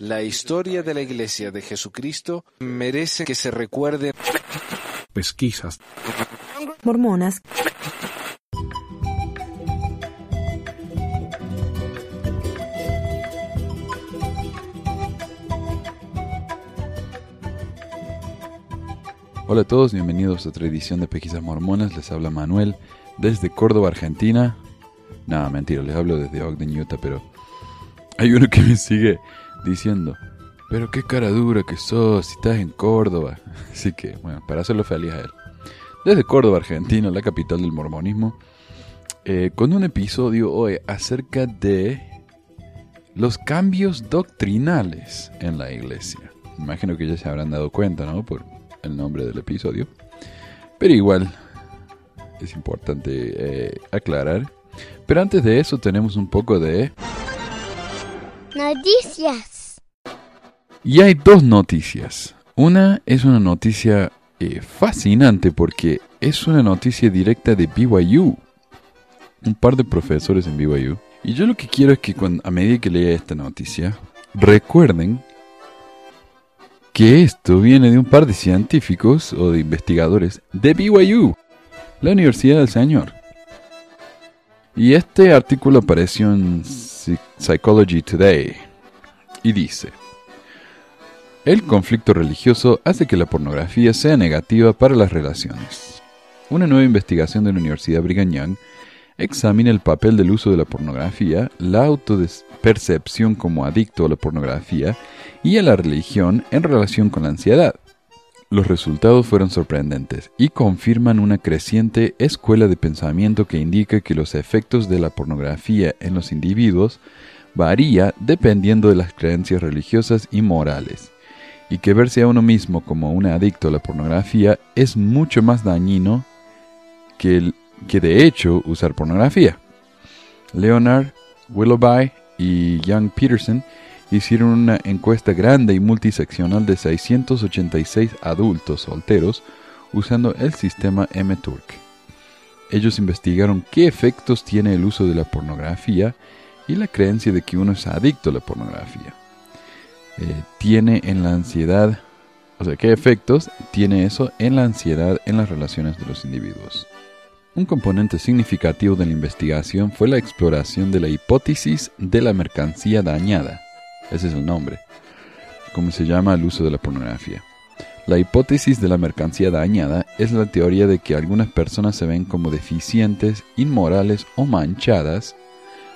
La historia de la Iglesia de Jesucristo merece que se recuerde. Pesquisas. Mormonas. Hola a todos, bienvenidos a otra edición de Pesquisas Mormonas. Les habla Manuel desde Córdoba, Argentina. Nada, mentira, les hablo desde Ogden, Utah, pero hay uno que me sigue diciendo, pero qué cara dura que sos si estás en Córdoba. Así que, bueno, para hacerlo feliz a él. Desde Córdoba, Argentina, la capital del mormonismo, eh, con un episodio hoy acerca de los cambios doctrinales en la iglesia. Imagino que ya se habrán dado cuenta, ¿no? Por el nombre del episodio. Pero igual, es importante eh, aclarar. Pero antes de eso tenemos un poco de... Noticias. Y hay dos noticias. Una es una noticia eh, fascinante porque es una noticia directa de BYU. Un par de profesores en BYU. Y yo lo que quiero es que a medida que lea esta noticia, recuerden que esto viene de un par de científicos o de investigadores de BYU, la Universidad del Señor. Y este artículo apareció en Psychology Today y dice, el conflicto religioso hace que la pornografía sea negativa para las relaciones. Una nueva investigación de la Universidad Brigham Young examina el papel del uso de la pornografía, la autopercepción como adicto a la pornografía y a la religión en relación con la ansiedad. Los resultados fueron sorprendentes y confirman una creciente escuela de pensamiento que indica que los efectos de la pornografía en los individuos varía dependiendo de las creencias religiosas y morales, y que verse a uno mismo como un adicto a la pornografía es mucho más dañino que, que de hecho usar pornografía. Leonard Willoughby y Young Peterson hicieron una encuesta grande y multiseccional de 686 adultos solteros usando el sistema MTurk. Ellos investigaron qué efectos tiene el uso de la pornografía y la creencia de que uno es adicto a la pornografía. Eh, tiene en la ansiedad, o sea, qué efectos tiene eso en la ansiedad en las relaciones de los individuos. Un componente significativo de la investigación fue la exploración de la hipótesis de la mercancía dañada, ese es el nombre, como se llama el uso de la pornografía. La hipótesis de la mercancía dañada es la teoría de que algunas personas se ven como deficientes, inmorales o manchadas,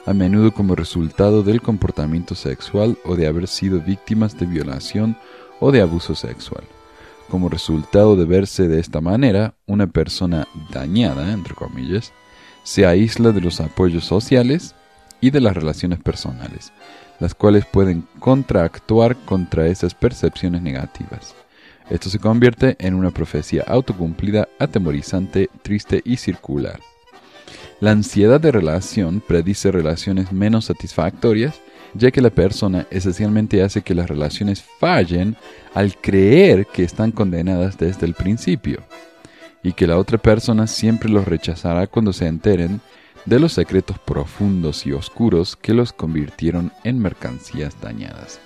a menudo como resultado del comportamiento sexual o de haber sido víctimas de violación o de abuso sexual. Como resultado de verse de esta manera, una persona dañada, entre comillas, se aísla de los apoyos sociales y de las relaciones personales, las cuales pueden contraactuar contra esas percepciones negativas. Esto se convierte en una profecía autocumplida, atemorizante, triste y circular. La ansiedad de relación predice relaciones menos satisfactorias, ya que la persona esencialmente hace que las relaciones fallen al creer que están condenadas desde el principio, y que la otra persona siempre los rechazará cuando se enteren de los secretos profundos y oscuros que los convirtieron en mercancías dañadas.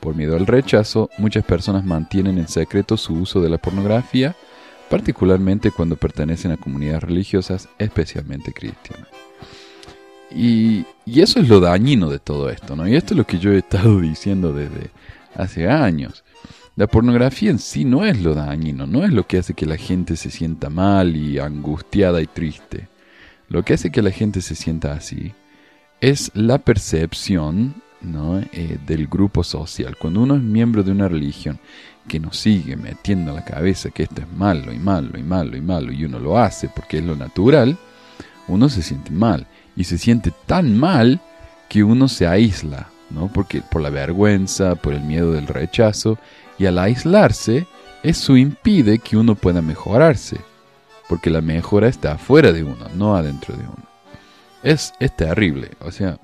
Por miedo al rechazo, muchas personas mantienen en secreto su uso de la pornografía, particularmente cuando pertenecen a comunidades religiosas, especialmente cristianas. Y, eso es lo dañino de todo esto, ¿no? Y esto es lo que yo he estado diciendo desde hace años. La pornografía en sí no es lo dañino, no es lo que hace que la gente se sienta mal y angustiada y triste. Lo que hace que la gente se sienta así es la percepción eh, del grupo social. Cuando uno es miembro de una religión que nos sigue metiendo a la cabeza que esto es malo y malo y malo y malo y uno lo hace porque es lo natural, uno se siente mal. Y se siente tan mal que uno se aísla, ¿no? Porque por la vergüenza, por el miedo del rechazo, y al aislarse, eso impide que uno pueda mejorarse porque la mejora está afuera de uno, no adentro de uno. Es, es terrible, o sea,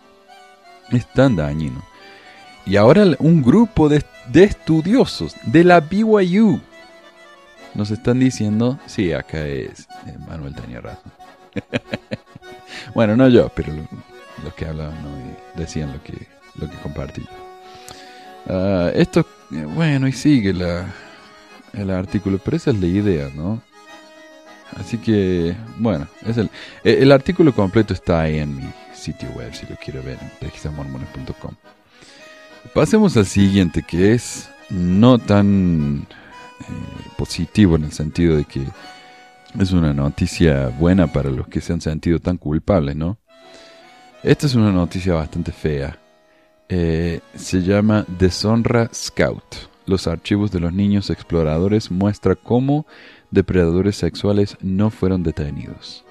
es tan dañino. Y ahora un grupo de, estudiosos de la BYU nos están diciendo, sí, acá es, eh, Manuel tenía razón. bueno, no yo, pero los que hablaban ¿no? decían lo que, lo que compartí. Ah, esto, eh, bueno, y sigue la, el artículo, pero esa es la idea, ¿no? Así que, bueno, es el, eh, el artículo completo está ahí en mi sitio web, si lo quiero ver, en. Pasemos al siguiente, que es no tan eh, positivo en el sentido de que es una noticia buena para los que se han sentido tan culpables, ¿no? Esta es una noticia bastante fea. Eh, se llama Deshonra Scout. Los archivos de los niños exploradores muestra cómo depredadores sexuales no fueron detenidos.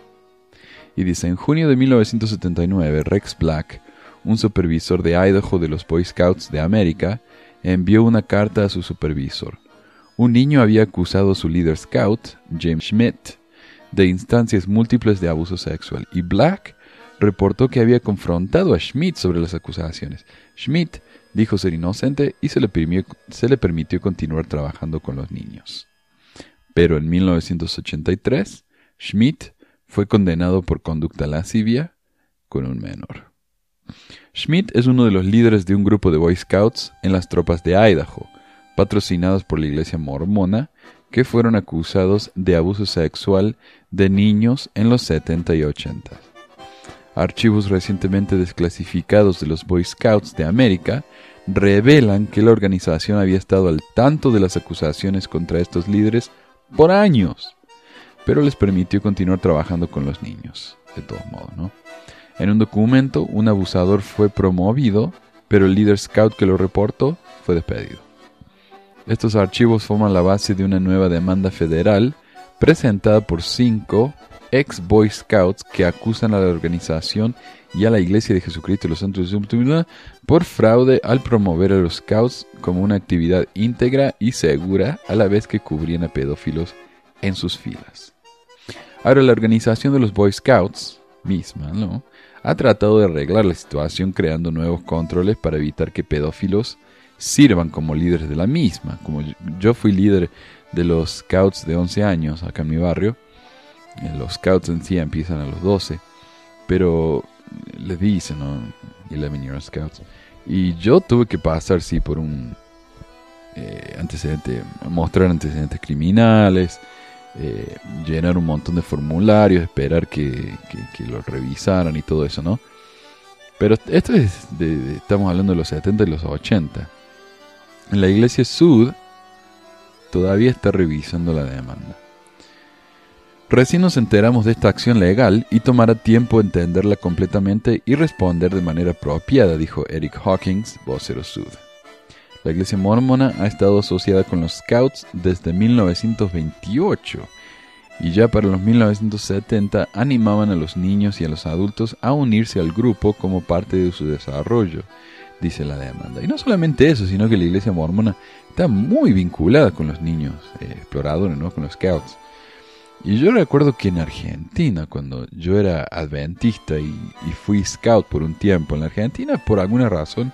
Y dice, en junio de 1979, Rex Black, un supervisor de Idaho de los Boy Scouts de América, envió una carta a su supervisor. Un niño había acusado a su líder scout, James Schmidt, de instancias múltiples de abuso sexual y Black reportó que había confrontado a Schmidt sobre las acusaciones. Schmidt dijo ser inocente y se le, se le permitió continuar trabajando con los niños. Pero en 1983, Schmidt fue condenado por conducta lascivia con un menor. Schmidt es uno de los líderes de un grupo de Boy Scouts en las tropas de Idaho, patrocinados por la iglesia mormona, que fueron acusados de abuso sexual de niños en los 70 y 80. Archivos recientemente desclasificados de los Boy Scouts de América revelan que la organización había estado al tanto de las acusaciones contra estos líderes por años, pero les permitió continuar trabajando con los niños, de todos modos, ¿no? En un documento, un abusador fue promovido, pero el líder scout que lo reportó fue despedido. Estos archivos forman la base de una nueva demanda federal presentada por cinco ex Boy Scouts que acusan a la organización y a la Iglesia de Jesucristo y los Santos de por fraude al promover a los Scouts como una actividad íntegra y segura a la vez que cubrían a pedófilos en sus filas. Ahora la organización de los Boy Scouts misma, ¿no? ha tratado de arreglar la situación creando nuevos controles para evitar que pedófilos sirvan como líderes de la misma. Como yo fui líder de los scouts de 11 años acá en mi barrio, eh, los scouts en sí empiezan a los 12, pero les dicen, ¿no? 11 year scouts. Y yo tuve que pasar, sí, por un eh, antecedente, mostrar antecedentes criminales, eh, llenar un montón de formularios, esperar que, que, los revisaran y todo eso, ¿no? Pero esto es, de, estamos hablando de los 70 y los 80. En la iglesia Sud todavía está revisando la demanda. Recién nos enteramos de esta acción legal y tomará tiempo entenderla completamente y responder de manera apropiada, dijo Eric Hawkins, vocero Sud. La iglesia mormona ha estado asociada con los Scouts desde 1928 y ya para los 1970 animaban a los niños y a los adultos a unirse al grupo como parte de su desarrollo, dice la demanda. Y no solamente eso, sino que la iglesia mormona está muy vinculada con los niños eh, exploradores, ¿no? con los Scouts. Y yo recuerdo que en Argentina, cuando yo era adventista y, y fui scout por un tiempo en la Argentina, por alguna razón,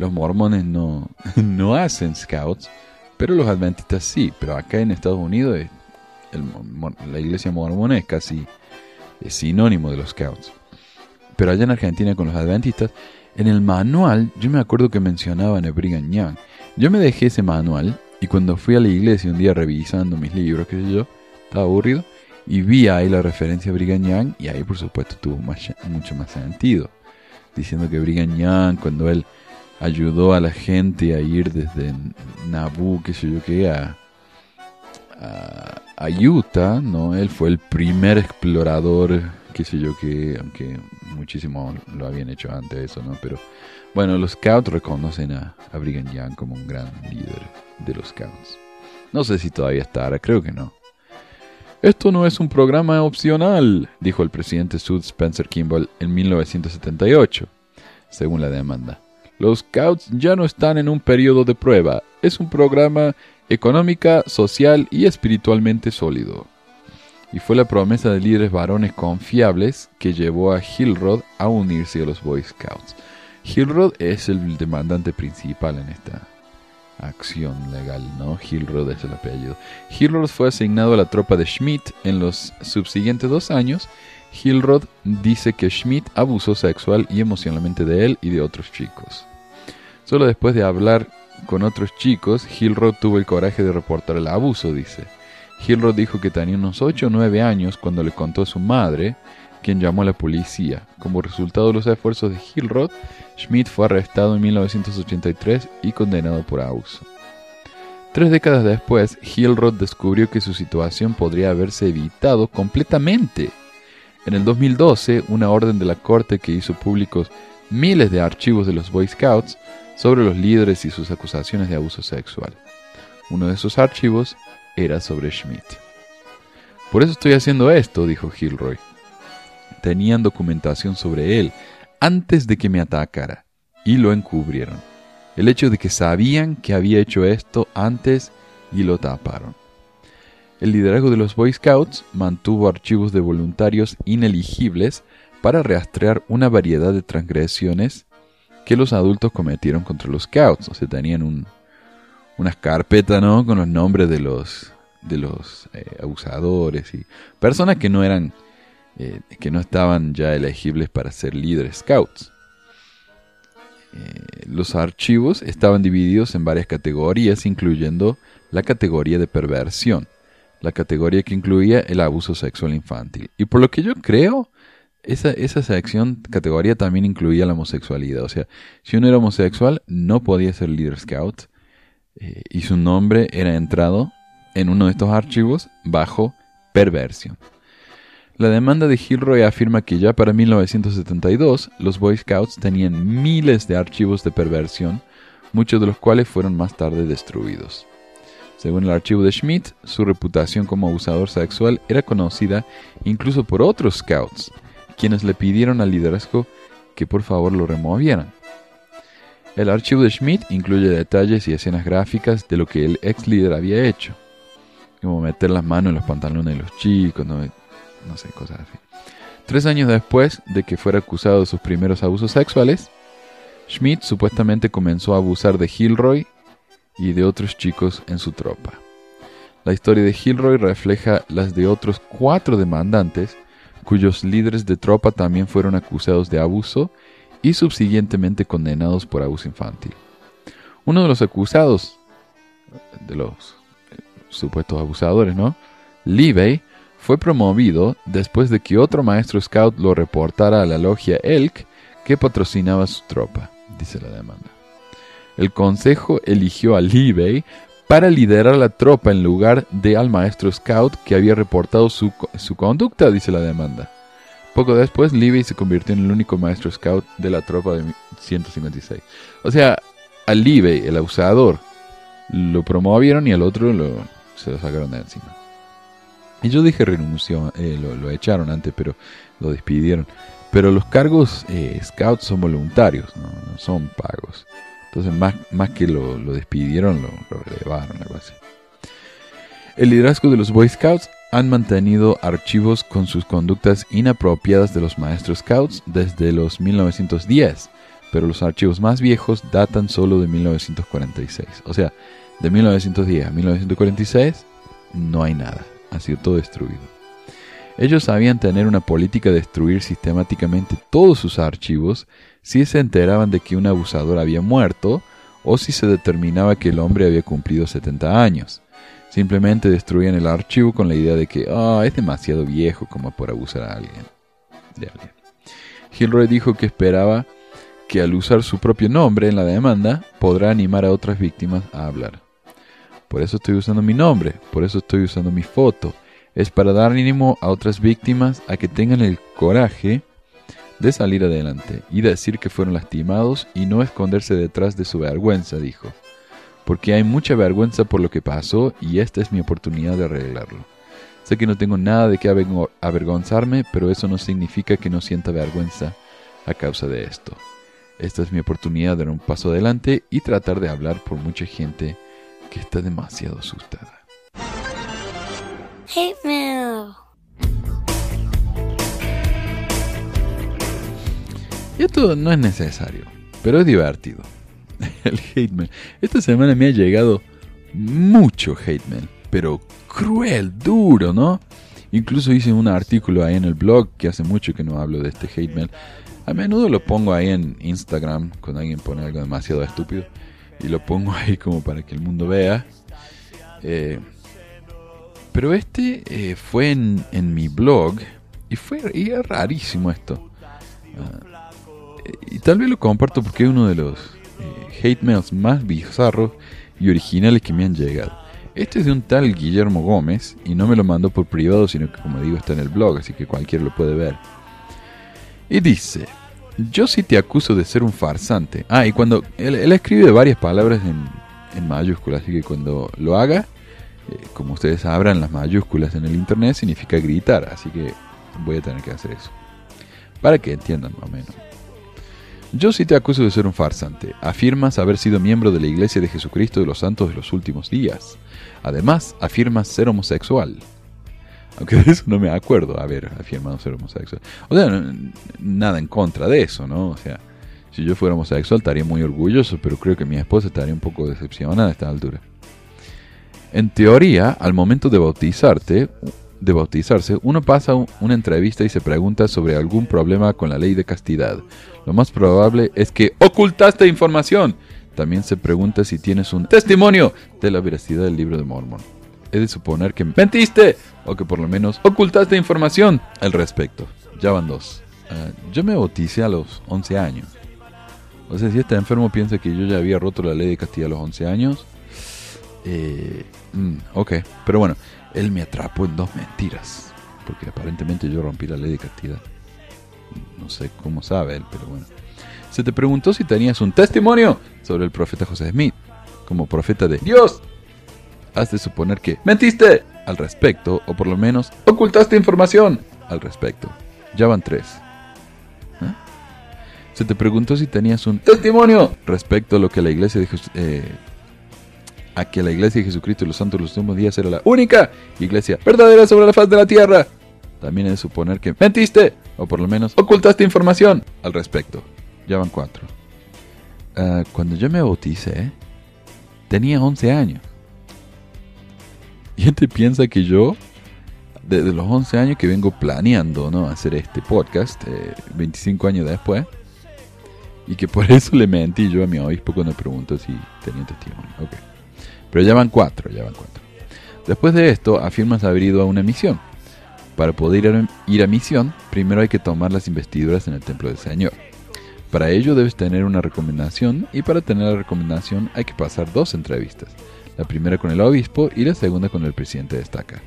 los mormones no, no hacen scouts, pero los adventistas sí. Pero acá en Estados Unidos la iglesia mormona es casi sinónimo de los scouts. Pero allá en Argentina con los adventistas, en el manual yo me acuerdo que mencionaban a Brigham Young. Yo me dejé ese manual y cuando fui a la iglesia un día revisando mis libros, qué sé yo, estaba aburrido y vi ahí la referencia a Brigham Young y ahí por supuesto tuvo mucho más sentido. Diciendo que Brigham Young cuando él ayudó a la gente a ir desde Nabu, qué sé yo qué, a, a, Utah, ¿no? Él fue el primer explorador, qué sé yo qué, aunque muchísimo lo habían hecho antes eso, ¿no? Pero bueno, los Scouts reconocen a, a Brigham Young como un gran líder de los Scouts. No sé si todavía estará, creo que no. Esto no es un programa opcional, dijo el presidente Sud Spencer Kimball en 1978, según la demanda. Los Scouts ya no están en un periodo de prueba. Es un programa económica, social y espiritualmente sólido. Y fue la promesa de líderes varones confiables que llevó a Hillrod a unirse a los Boy Scouts. Hillrod es el demandante principal en esta acción legal, ¿no? Hillrod es el apellido. Hillrod fue asignado a la tropa de Schmidt en los subsiguientes dos años. Hillrod dice que Schmidt abusó sexual y emocionalmente de él y de otros chicos. Solo después de hablar con otros chicos, Hillrod tuvo el coraje de reportar el abuso, dice. Hillrod dijo que tenía unos 8 o 9 años cuando le contó a su madre, quien llamó a la policía. Como resultado de los esfuerzos de Hillrod, Schmidt fue arrestado en 1983 y condenado por abuso. Tres décadas después, Hillrod descubrió que su situación podría haberse evitado completamente. En el 2012, una orden de la corte que hizo públicos miles de archivos de los Boy Scouts sobre los líderes y sus acusaciones de abuso sexual. Uno de esos archivos era sobre Schmidt. Por eso estoy haciendo esto, dijo Gilroy. Tenían documentación sobre él antes de que me atacara y lo encubrieron. El hecho de que sabían que había hecho esto antes y lo taparon. El liderazgo de los Boy Scouts mantuvo archivos de voluntarios ineligibles para rastrear una variedad de transgresiones que los adultos cometieron contra los Scouts. O sea, tenían un, unas carpetas, ¿no? Con los nombres de los, de los eh, abusadores y personas que no eran, eh, que no estaban ya elegibles para ser líderes Scouts. Eh, los archivos estaban divididos en varias categorías, incluyendo la categoría de perversión, la categoría que incluía el abuso sexual infantil. Y por lo que yo creo, esa, esa sección, categoría también incluía la homosexualidad. O sea, si uno era homosexual, no podía ser líder scout. Eh, y su nombre era entrado en uno de estos archivos bajo perversión. La demanda de Gilroy afirma que ya para 1972 los Boy Scouts tenían miles de archivos de perversión, muchos de los cuales fueron más tarde destruidos. Según el archivo de Schmidt, su reputación como abusador sexual era conocida incluso por otros scouts, quienes le pidieron al liderazgo que por favor lo removieran. El archivo de Schmidt incluye detalles y escenas gráficas de lo que el ex líder había hecho, como meter las manos en los pantalones de los chicos, no, sé, cosas así. Tres años después de que fuera acusado de sus primeros abusos sexuales, Schmidt supuestamente comenzó a abusar de Gilroy y de otros chicos en su tropa. La historia de Gilroy refleja las de otros cuatro demandantes cuyos líderes de tropa también fueron acusados de abuso y subsiguientemente condenados por abuso infantil. Uno de los acusados, de los eh, supuestos abusadores, ¿no? Levi, fue promovido después de que otro maestro scout lo reportara a la logia Elk que patrocinaba su tropa, dice la demanda. El consejo eligió a Levi para liderar la tropa en lugar de al maestro scout que había reportado su, su conducta, dice la demanda. Poco después, Libby se convirtió en el único maestro scout de la tropa de 156. O sea, a Libby, el abusador, lo promovieron y al otro se lo sacaron de encima. Y yo dije renunció, eh, lo, echaron antes, pero lo despidieron. Pero los cargos eh, scouts son voluntarios, ¿no? son pagos. Entonces, más, más que lo, despidieron, lo, lo relevaron, algo así. El liderazgo de los Boy Scouts han mantenido archivos con sus conductas inapropiadas de los maestros scouts desde los 1910, pero los archivos más viejos datan solo de 1946. O sea, de 1910 a 1946 no hay nada, ha sido todo destruido. Ellos sabían tener una política de destruir sistemáticamente todos sus archivos si se enteraban de que un abusador había muerto o si se determinaba que el hombre había cumplido 70 años. Simplemente destruían el archivo con la idea de que ah, es demasiado viejo como por abusar a alguien. De alguien. Gilroy dijo que esperaba que al usar su propio nombre en la demanda podrá animar a otras víctimas a hablar. Por eso estoy usando mi nombre, por eso estoy usando mi foto. Es para dar ánimo a otras víctimas a que tengan el coraje de salir adelante y decir que fueron lastimados y no esconderse detrás de su vergüenza, dijo porque hay mucha vergüenza por lo que pasó y esta es mi oportunidad de arreglarlo. Sé que no tengo nada de qué avergonzarme, pero eso no significa que no sienta vergüenza a causa de esto. Esta es mi oportunidad de dar un paso adelante y tratar de hablar por mucha gente que está demasiado asustada. Hate mail. Y esto no es necesario, pero es divertido. el hate mail. Esta semana me ha llegado mucho hate mail, pero cruel, duro, ¿no? Incluso hice un artículo ahí en el blog, que hace mucho que no hablo de este hate mail, A menudo lo pongo ahí en Instagram cuando alguien pone algo demasiado estúpido. Y lo pongo ahí como para que el mundo vea. Eh, pero este eh, fue en, en, mi blog. Y fue y rarísimo esto. Ah, y tal vez lo comparto porque es uno de los eh, hate mails más bizarros y originales que me han llegado. Este es de un tal Guillermo Gómez y no me lo mandó por privado, sino que como digo está en el blog, así que cualquiera lo puede ver. Y dice, yo sí te acuso de ser un farsante. Ah, y cuando él, escribe varias palabras en, en, mayúsculas, así que cuando lo haga, eh, como ustedes sabrán, las mayúsculas en el internet significa gritar, así que voy a tener que hacer eso. Para que entiendan más o menos. Yo sí te acuso de ser un farsante. Afirmas haber sido miembro de la Iglesia de Jesucristo de los Santos de los últimos días. Además, afirmas ser homosexual. Aunque de eso no me acuerdo haber afirmado ser homosexual. O sea, nada en contra de eso, ¿no? O sea, si yo fuera homosexual estaría muy orgulloso, pero creo que mi esposa estaría un poco decepcionada a esta altura. En teoría, al momento de bautizarte, de bautizarse, uno pasa una entrevista y se pregunta sobre algún problema con la ley de castidad. Lo más probable es que ocultaste información. También se pregunta si tienes un testimonio de la veracidad del libro de Mormon. Es de suponer que mentiste o que por lo menos ocultaste información al respecto. Ya van dos. Ah, yo me bauticé a los 11 años. O sea, si este enfermo piensa que yo ya había roto la ley de castidad a los 11 años. Eh, mm, ok, pero bueno, él me atrapó en dos mentiras. Porque aparentemente yo rompí la ley de castidad. No sé cómo sabe él, pero bueno. Se te preguntó si tenías un testimonio sobre el profeta José Smith, como profeta de Dios. Has de suponer que mentiste al respecto, o por lo menos ocultaste información al respecto. Ya van tres. ¿Eh? Se te preguntó si tenías un testimonio respecto a lo que la iglesia de eh, a que la iglesia de Jesucristo y los santos de los últimos días era la única iglesia verdadera sobre la faz de la tierra. También es de suponer que mentiste, o por lo menos ocultaste información al respecto. Ya van cuatro. Ah, cuando yo me bauticé, tenía 11 años. Gente piensa que yo, desde los 11 años que vengo planeando ¿no? hacer este podcast, 25 eh, años después, y que por eso le mentí yo a mi obispo cuando me preguntó si tenía testimonio. Okay. Pero ya van cuatro, ya van cuatro. Después de esto, afirmas haber ido a una misión. Para poder ir a misión, primero hay que tomar las investiduras en el templo del Señor. Para ello debes tener una recomendación y para tener la recomendación hay que pasar dos entrevistas, la primera con el obispo y la segunda con el presidente de estaca.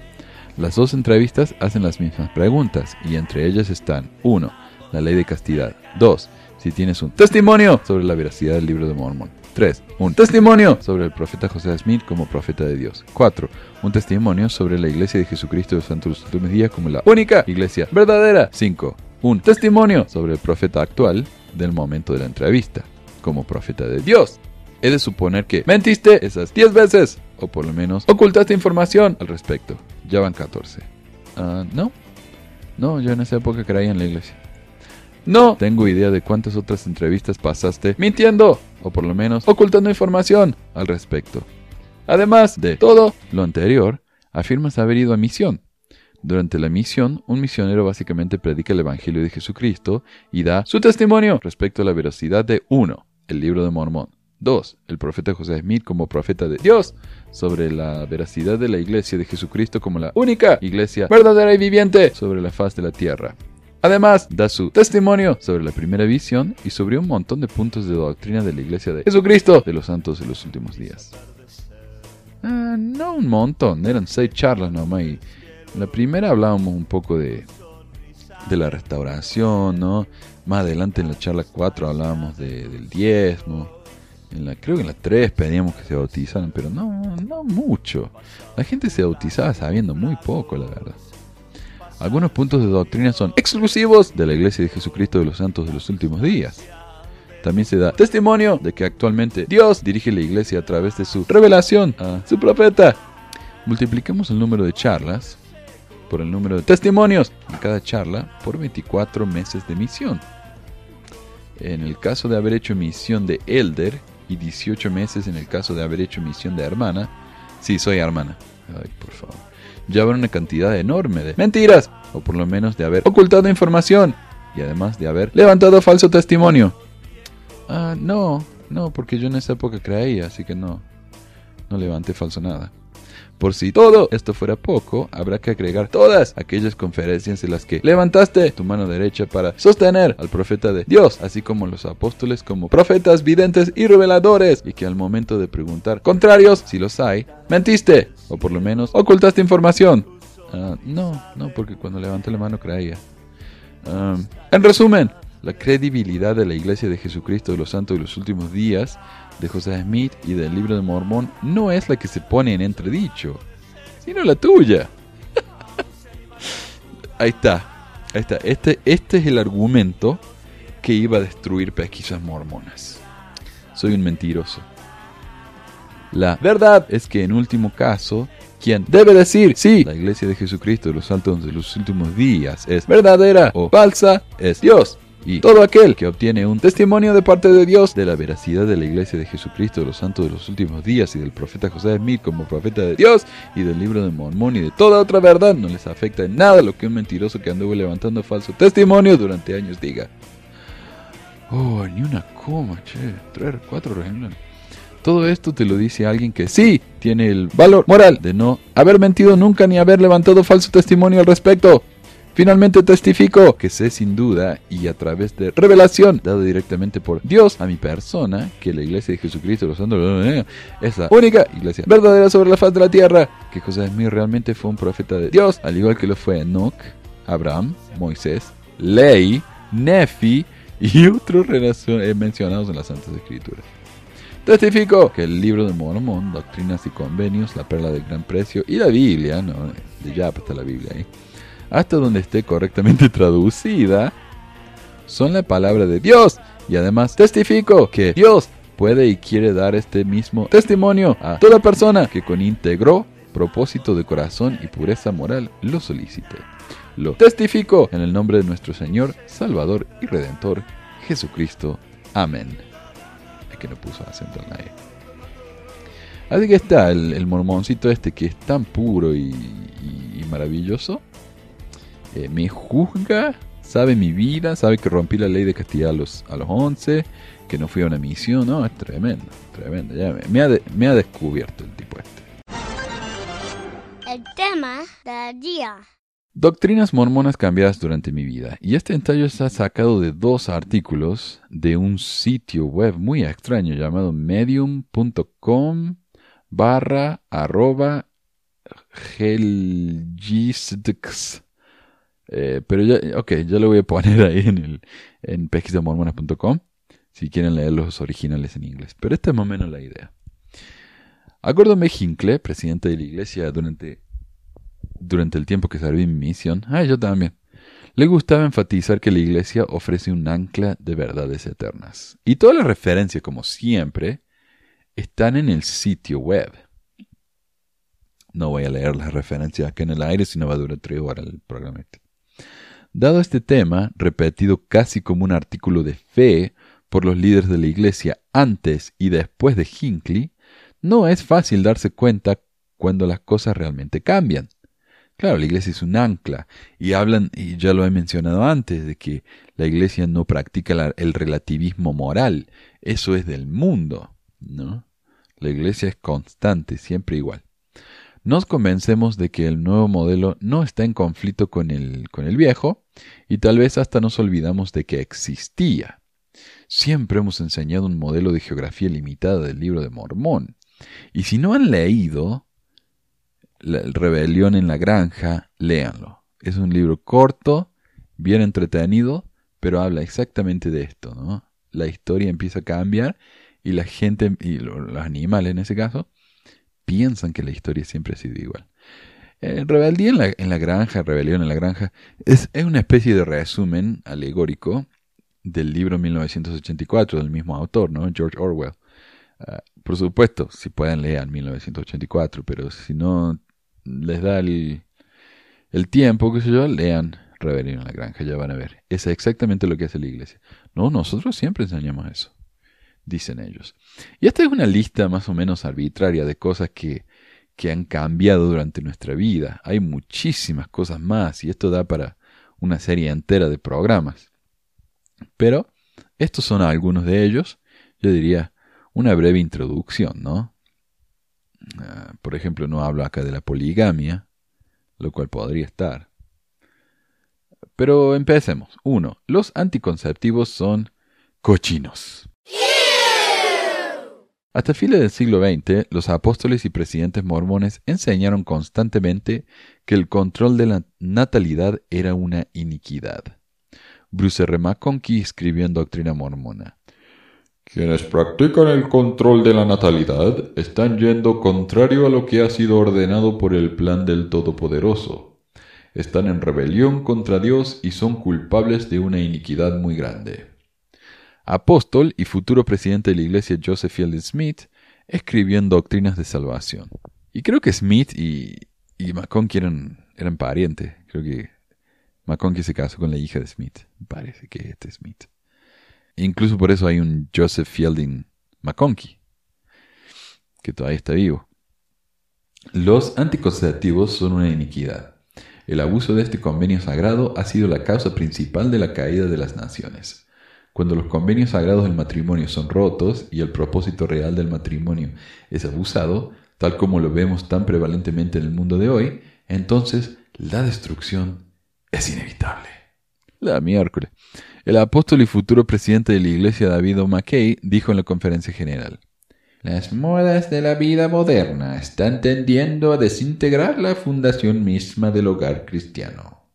Las dos entrevistas hacen las mismas preguntas y entre ellas están 1. La ley de castidad. 2. Si tienes un testimonio sobre la veracidad del libro de Mormón. 3. Un testimonio sobre el profeta José Smith como profeta de Dios. 4. Un testimonio sobre la iglesia de Jesucristo de los Santos últimos días como la única iglesia verdadera. 5. Un testimonio sobre el profeta actual del momento de la entrevista como profeta de Dios. He de suponer que mentiste esas 10 veces o por lo menos ocultaste información al respecto. Ya van 14. Ah, no. No, yo en esa época creía en la iglesia. No tengo idea de cuántas otras entrevistas pasaste mintiendo, o por lo menos ocultando información al respecto. Además de todo lo anterior, afirmas haber ido a misión. Durante la misión, un misionero básicamente predica el Evangelio de Jesucristo y da su testimonio respecto a la veracidad de 1. El libro de Mormón. 2. El profeta José Smith como profeta de Dios sobre la veracidad de la iglesia de Jesucristo como la única iglesia verdadera y viviente sobre la faz de la tierra. Además, da su testimonio sobre la primera visión y sobre un montón de puntos de doctrina de la Iglesia de Jesucristo de los santos de los últimos días. Ah, no un montón, eran seis charlas nomás y la primera hablábamos un poco de, de la restauración, ¿no? Más adelante en la charla 4 hablábamos del diezmo. Creo que en la 3 pedíamos que se bautizaran, pero no, no mucho. La gente se bautizaba sabiendo muy poco, la verdad. Algunos puntos de doctrina son exclusivos de la Iglesia de Jesucristo de los Santos de los últimos días. También se da testimonio de que actualmente Dios dirige la iglesia a través de su revelación a su profeta. Multipliquemos el número de charlas por el número de testimonios en cada charla por 24 meses de misión. En el caso de haber hecho misión de elder y 18 meses en el caso de haber hecho misión de hermana, sí, soy hermana. Ay, por favor ya habrá una cantidad enorme de mentiras, o por lo menos de haber ocultado información y además de haber levantado falso testimonio. Ah, no, no, porque yo en esa época creía, así que no, no levanté falso nada. Por si todo esto fuera poco, habrá que agregar todas aquellas conferencias en las que levantaste tu mano derecha para sostener al profeta de Dios, así como los apóstoles como profetas, videntes y reveladores, y que al momento de preguntar contrarios, si los hay, mentiste, o por lo menos ocultaste información. Ah, no, no, porque cuando levanté la mano creía. Ah, en resumen, la credibilidad de la Iglesia de Jesucristo de los Santos de los Últimos Días de José Smith y del libro de Mormón no es la que se pone en entredicho, sino la tuya. ahí está, ahí está. Este, este es el argumento que iba a destruir pesquisas mormonas. Soy un mentiroso. La verdad es que en último caso, quien debe decir si la iglesia de Jesucristo de los santos de los últimos días es verdadera o falsa es Dios. Y todo aquel que obtiene un testimonio de parte de Dios de la veracidad de la Iglesia de Jesucristo de los Santos de los Últimos Días y del profeta José Smith como profeta de Dios y del libro de Mormón y de toda otra verdad no les afecta en nada lo que un mentiroso que anduvo levantando falso testimonio durante años diga. Oh, ni una coma, che, tres, cuatro renglones. Todo esto te lo dice alguien que sí tiene el valor moral de no haber mentido nunca ni haber levantado falso testimonio al respecto. Finalmente testifico que sé sin duda y a través de revelación dado directamente por Dios a mi persona que la iglesia de Jesucristo los santos es la única iglesia verdadera sobre la faz de la tierra, que José Smith realmente fue un profeta de Dios, al igual que lo fue Enoch, Abraham, Moisés, Ley, Nefi y otros eh, mencionados en las Santas Escrituras. Testifico que el libro de Mormón, Doctrinas y Convenios, la Perla del Gran Precio y la Biblia, no, de ya está la Biblia ahí, hasta donde esté correctamente traducida, son la palabra de Dios. Y además testifico que Dios puede y quiere dar este mismo testimonio a toda persona que con íntegro propósito de corazón y pureza moral lo solicite. Lo testifico en el nombre de nuestro Señor, Salvador y Redentor, Jesucristo. Amén. Es que no puso acento en la E. Así que está el, mormoncito este que es tan puro y maravilloso eh, me juzga, sabe mi vida, sabe que rompí la ley de castidad a los, a los 11, que no fui a una misión, no, es tremendo, tremendo, ya me, ha, me ha descubierto el tipo este. El tema del día. Doctrinas mormonas cambiadas durante mi vida. Y este ensayo está sacado de dos artículos de un sitio web muy extraño llamado medium.com barra arroba eh, pero ya, ok, ya lo voy a poner ahí en, el, en si quieren leer los originales en inglés. Pero esta es más o menos la idea. A Gordon B. Hinckley, presidente de la iglesia durante, durante el tiempo que serví en mi misión, ah, yo también, le gustaba enfatizar que la iglesia ofrece un ancla de verdades eternas. Y todas las referencias, como siempre, están en el sitio web. No voy a leer las referencias acá en el aire, si no va a durar tres horas el programa. Este. Dado este tema, repetido casi como un artículo de fe por los líderes de la Iglesia antes y después de Hinckley, no es fácil darse cuenta cuando las cosas realmente cambian. Claro, la iglesia es un ancla y hablan, y ya lo he mencionado antes, de que la iglesia no practica el relativismo moral. Eso es del mundo, ¿no? La iglesia es constante, siempre igual nos convencemos de que el nuevo modelo no está en conflicto con el, con el viejo y tal vez hasta nos olvidamos de que existía. Siempre hemos enseñado un modelo de geografía limitada del libro de Mormón. Y si no han leído La Rebelión en la Granja, léanlo. Es un libro corto, bien entretenido, pero habla exactamente de esto, ¿no? La historia empieza a cambiar y la gente, y los animales en ese caso, piensan que la historia siempre ha sido igual. Eh, rebeldía en la, granja, rebelión en la granja, es, es, una especie de resumen alegórico del libro 1984 del mismo autor, ¿no? George Orwell. Ah, por supuesto, si pueden leer 1984, pero si no les da el, el tiempo, qué sé yo, lean Rebelión en la granja, ya van a ver. Es exactamente lo que hace la iglesia. No, nosotros siempre enseñamos eso dicen ellos. Y esta es una lista más o menos arbitraria de cosas que, que han cambiado durante nuestra vida. Hay muchísimas cosas más y esto da para una serie entera de programas. Pero estos son algunos de ellos. Yo diría una breve introducción, ¿no? Ah, por ejemplo, no hablo acá de la poligamia, lo cual podría estar. Pero empecemos. Uno, los anticonceptivos son cochinos. Hasta fines del siglo XX, los apóstoles y presidentes mormones enseñaron constantemente que el control de la natalidad era una iniquidad. Bruce R. McConkie escribió en Doctrina Mormona. Quienes practican el control de la natalidad están yendo contrario a lo que ha sido ordenado por el plan del Todopoderoso. Están en rebelión contra Dios y son culpables de una iniquidad muy grande. Apóstol y futuro presidente de la iglesia Joseph Fielding Smith escribió en Doctrinas de Salvación. Y creo que Smith y, y McConkie eran, parientes. Creo que McConkie se casó con la hija de Smith. Parece que este es Smith. Incluso por eso hay un Joseph Fielding McConkie, que todavía está vivo. Los anticonceptivos son una iniquidad. El abuso de este convenio sagrado ha sido la causa principal de la caída de las naciones. Cuando los convenios sagrados del matrimonio son rotos y el propósito real del matrimonio es abusado, tal como lo vemos tan prevalentemente en el mundo de hoy, entonces la destrucción es inevitable. La miércoles. El apóstol y futuro presidente de la iglesia David O. McKay dijo en la conferencia general, Las modas de la vida moderna están tendiendo a desintegrar la fundación misma del hogar cristiano.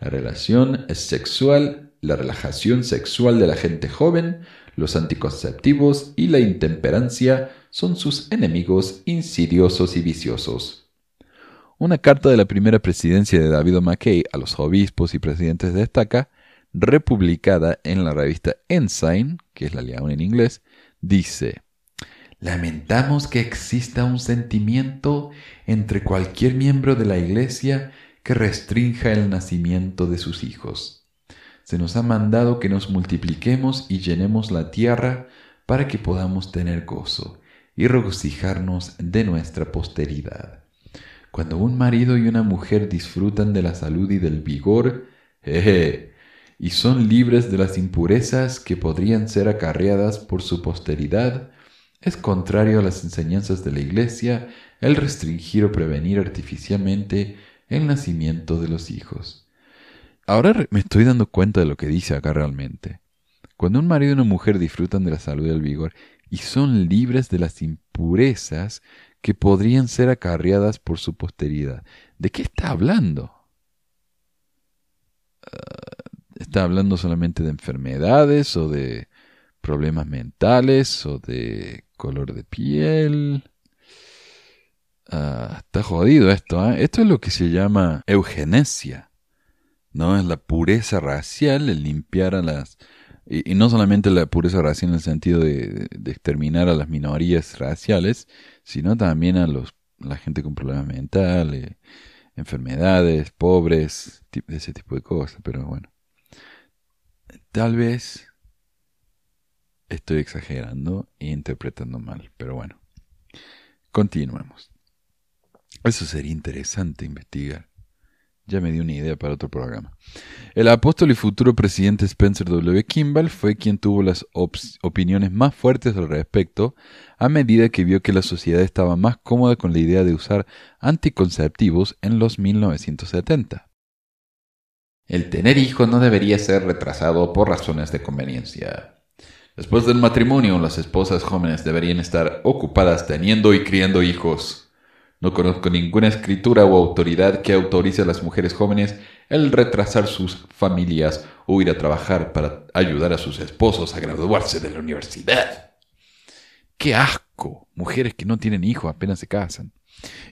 La relación sexual, la relajación sexual de la gente joven, los anticonceptivos y la intemperancia son sus enemigos insidiosos y viciosos. Una carta de la primera presidencia de David O. McKay a los obispos y presidentes de estaca republicada en la revista Ensign, que es la León en inglés, dice, Lamentamos que exista un sentimiento entre cualquier miembro de la Iglesia que restrinja el nacimiento de sus hijos. Se nos ha mandado que nos multipliquemos y llenemos la tierra para que podamos tener gozo y regocijarnos de nuestra posteridad. Cuando un marido y una mujer disfrutan de la salud y del vigor, jeje, y son libres de las impurezas que podrían ser acarreadas por su posteridad, es contrario a las enseñanzas de la Iglesia el restringir o prevenir artificialmente el nacimiento de los hijos. Ahora me estoy dando cuenta de lo que dice acá realmente. Cuando un marido y una mujer disfrutan de la salud y del vigor y son libres de las impurezas que podrían ser acarreadas por su posteridad, ¿de qué está hablando? Ah, está hablando solamente de enfermedades o de problemas mentales o de color de piel. Ah, está jodido esto. ¿eh? Esto es lo que se llama eugenesia. ¿No? Es la pureza racial, el limpiar a las... Y, no solamente la pureza racial en el sentido de, exterminar a las minorías raciales, sino también a los, la gente con problemas mentales, enfermedades, pobres, ese tipo de cosas. Pero bueno. Tal vez estoy exagerando e interpretando mal, pero bueno. Continuemos. Eso sería interesante investigar. Ya me dio una idea para otro programa. El apóstol y futuro presidente Spencer W. Kimball fue quien tuvo las opiniones más fuertes al respecto a medida que vio que la sociedad estaba más cómoda con la idea de usar anticonceptivos en los 1970. El tener hijos no debería ser retrasado por razones de conveniencia. Después del matrimonio, las esposas jóvenes deberían estar ocupadas teniendo y criando hijos. No conozco ninguna escritura o autoridad que autorice a las mujeres jóvenes el retrasar sus familias o ir a trabajar para ayudar a sus esposos a graduarse de la universidad. ¡Qué asco! Mujeres que no tienen hijos apenas se casan.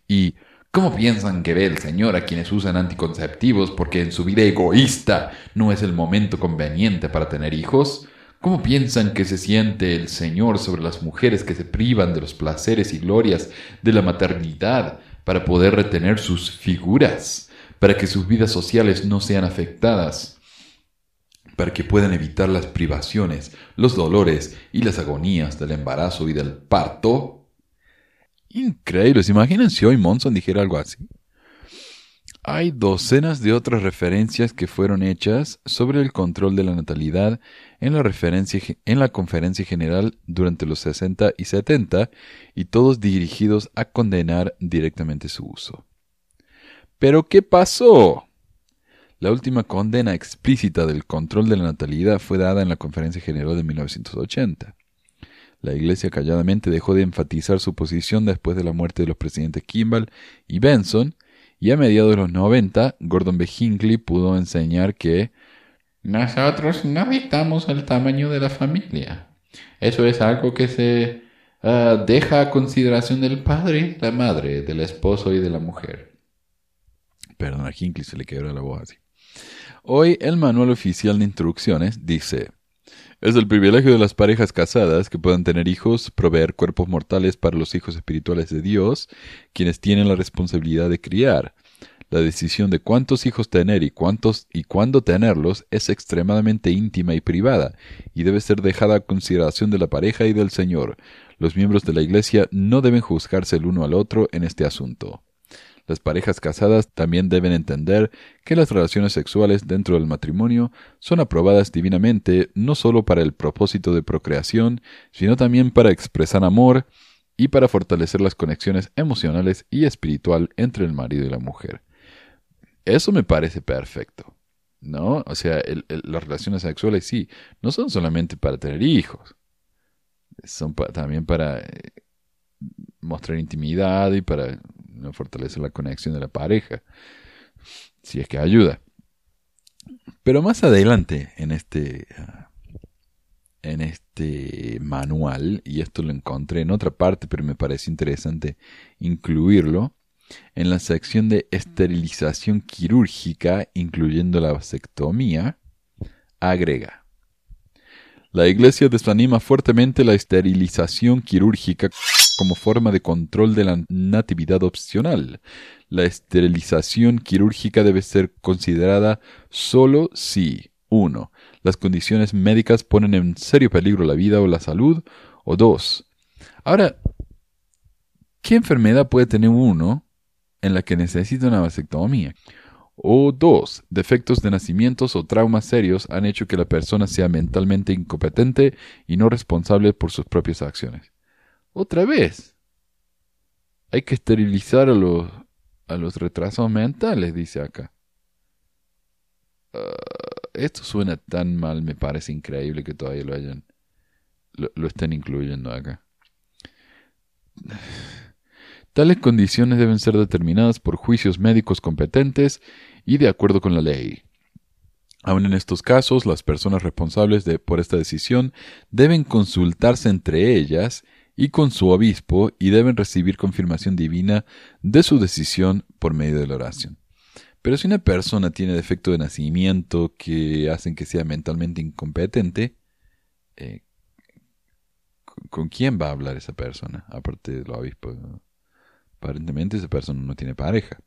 Y ¿Cómo piensan que ve el Señor a quienes usan anticonceptivos porque en su vida egoísta no es el momento conveniente para tener hijos? ¿Cómo piensan que se siente el Señor sobre las mujeres que se privan de los placeres y glorias de la maternidad para poder retener sus figuras, para que sus vidas sociales no sean afectadas, para que puedan evitar las privaciones, los dolores y las agonías del embarazo y del parto? Increíble. ¿Se imaginan si hoy Monson dijera algo así? Hay docenas de otras referencias que fueron hechas sobre el control de la natalidad en la, en la conferencia general durante los 60 y 70 y todos dirigidos a condenar directamente su uso. Pero ¿qué pasó? La última condena explícita del control de la natalidad fue dada en la Conferencia General de 1980. La Iglesia calladamente dejó de enfatizar su posición después de la muerte de los presidentes Kimball y Benson, y a mediados de los 90, Gordon B. Hinckley pudo enseñar que nosotros no dictamos el tamaño de la familia. Eso es algo que se ah, deja a consideración del padre, la madre, del esposo y de la mujer. Perdón, a Hinckley se le quebró la voz así. Hoy el manual oficial de instrucciones dice, es el privilegio de las parejas casadas que puedan tener hijos, proveer cuerpos mortales para los hijos espirituales de Dios, quienes tienen la responsabilidad de criar. La decisión de cuántos hijos tener y cuántos y cuándo tenerlos es extremadamente íntima y privada, y debe ser dejada a consideración de la pareja y del Señor. Los miembros de la Iglesia no deben juzgarse el uno al otro en este asunto. Las parejas casadas también deben entender que las relaciones sexuales dentro del matrimonio son aprobadas divinamente no solo para el propósito de procreación, sino también para expresar amor y para fortalecer las conexiones emocionales y espiritual entre el marido y la mujer. Eso me parece perfecto. ¿No? O sea, las relaciones sexuales sí, no son solamente para tener hijos, son también para eh, mostrar intimidad y para no fortalece la conexión de la pareja, si es que ayuda. Pero más adelante en este, ah, en este manual, y esto lo encontré en otra parte, pero me parece interesante incluirlo, en la sección de esterilización quirúrgica, incluyendo la vasectomía, agrega. La Iglesia desanima fuertemente la esterilización quirúrgica como forma de control de la natividad opcional. La esterilización quirúrgica debe ser considerada solo si 1. Las condiciones médicas ponen en serio peligro la vida o la salud, o 2. Ahora, ¿qué enfermedad puede tener uno en la que necesita una vasectomía? O dos, defectos de nacimientos o traumas serios han hecho que la persona sea mentalmente incompetente y no responsable por sus propias acciones. Otra vez. Hay que esterilizar a los, a los retrasos mentales, dice acá. Ah, esto suena tan mal, me parece increíble que todavía lo hayan. Lo, estén incluyendo acá. Tales condiciones deben ser determinadas por juicios médicos competentes y de acuerdo con la ley. Aun en estos casos, las personas responsables de, por esta decisión deben consultarse entre ellas y con su obispo y deben recibir confirmación divina de su decisión por medio de la oración. Pero si una persona tiene defecto de nacimiento que hacen que sea mentalmente incompetente, eh, ¿con quién va a hablar esa persona? Aparte del obispo. Aparentemente esa persona no tiene pareja.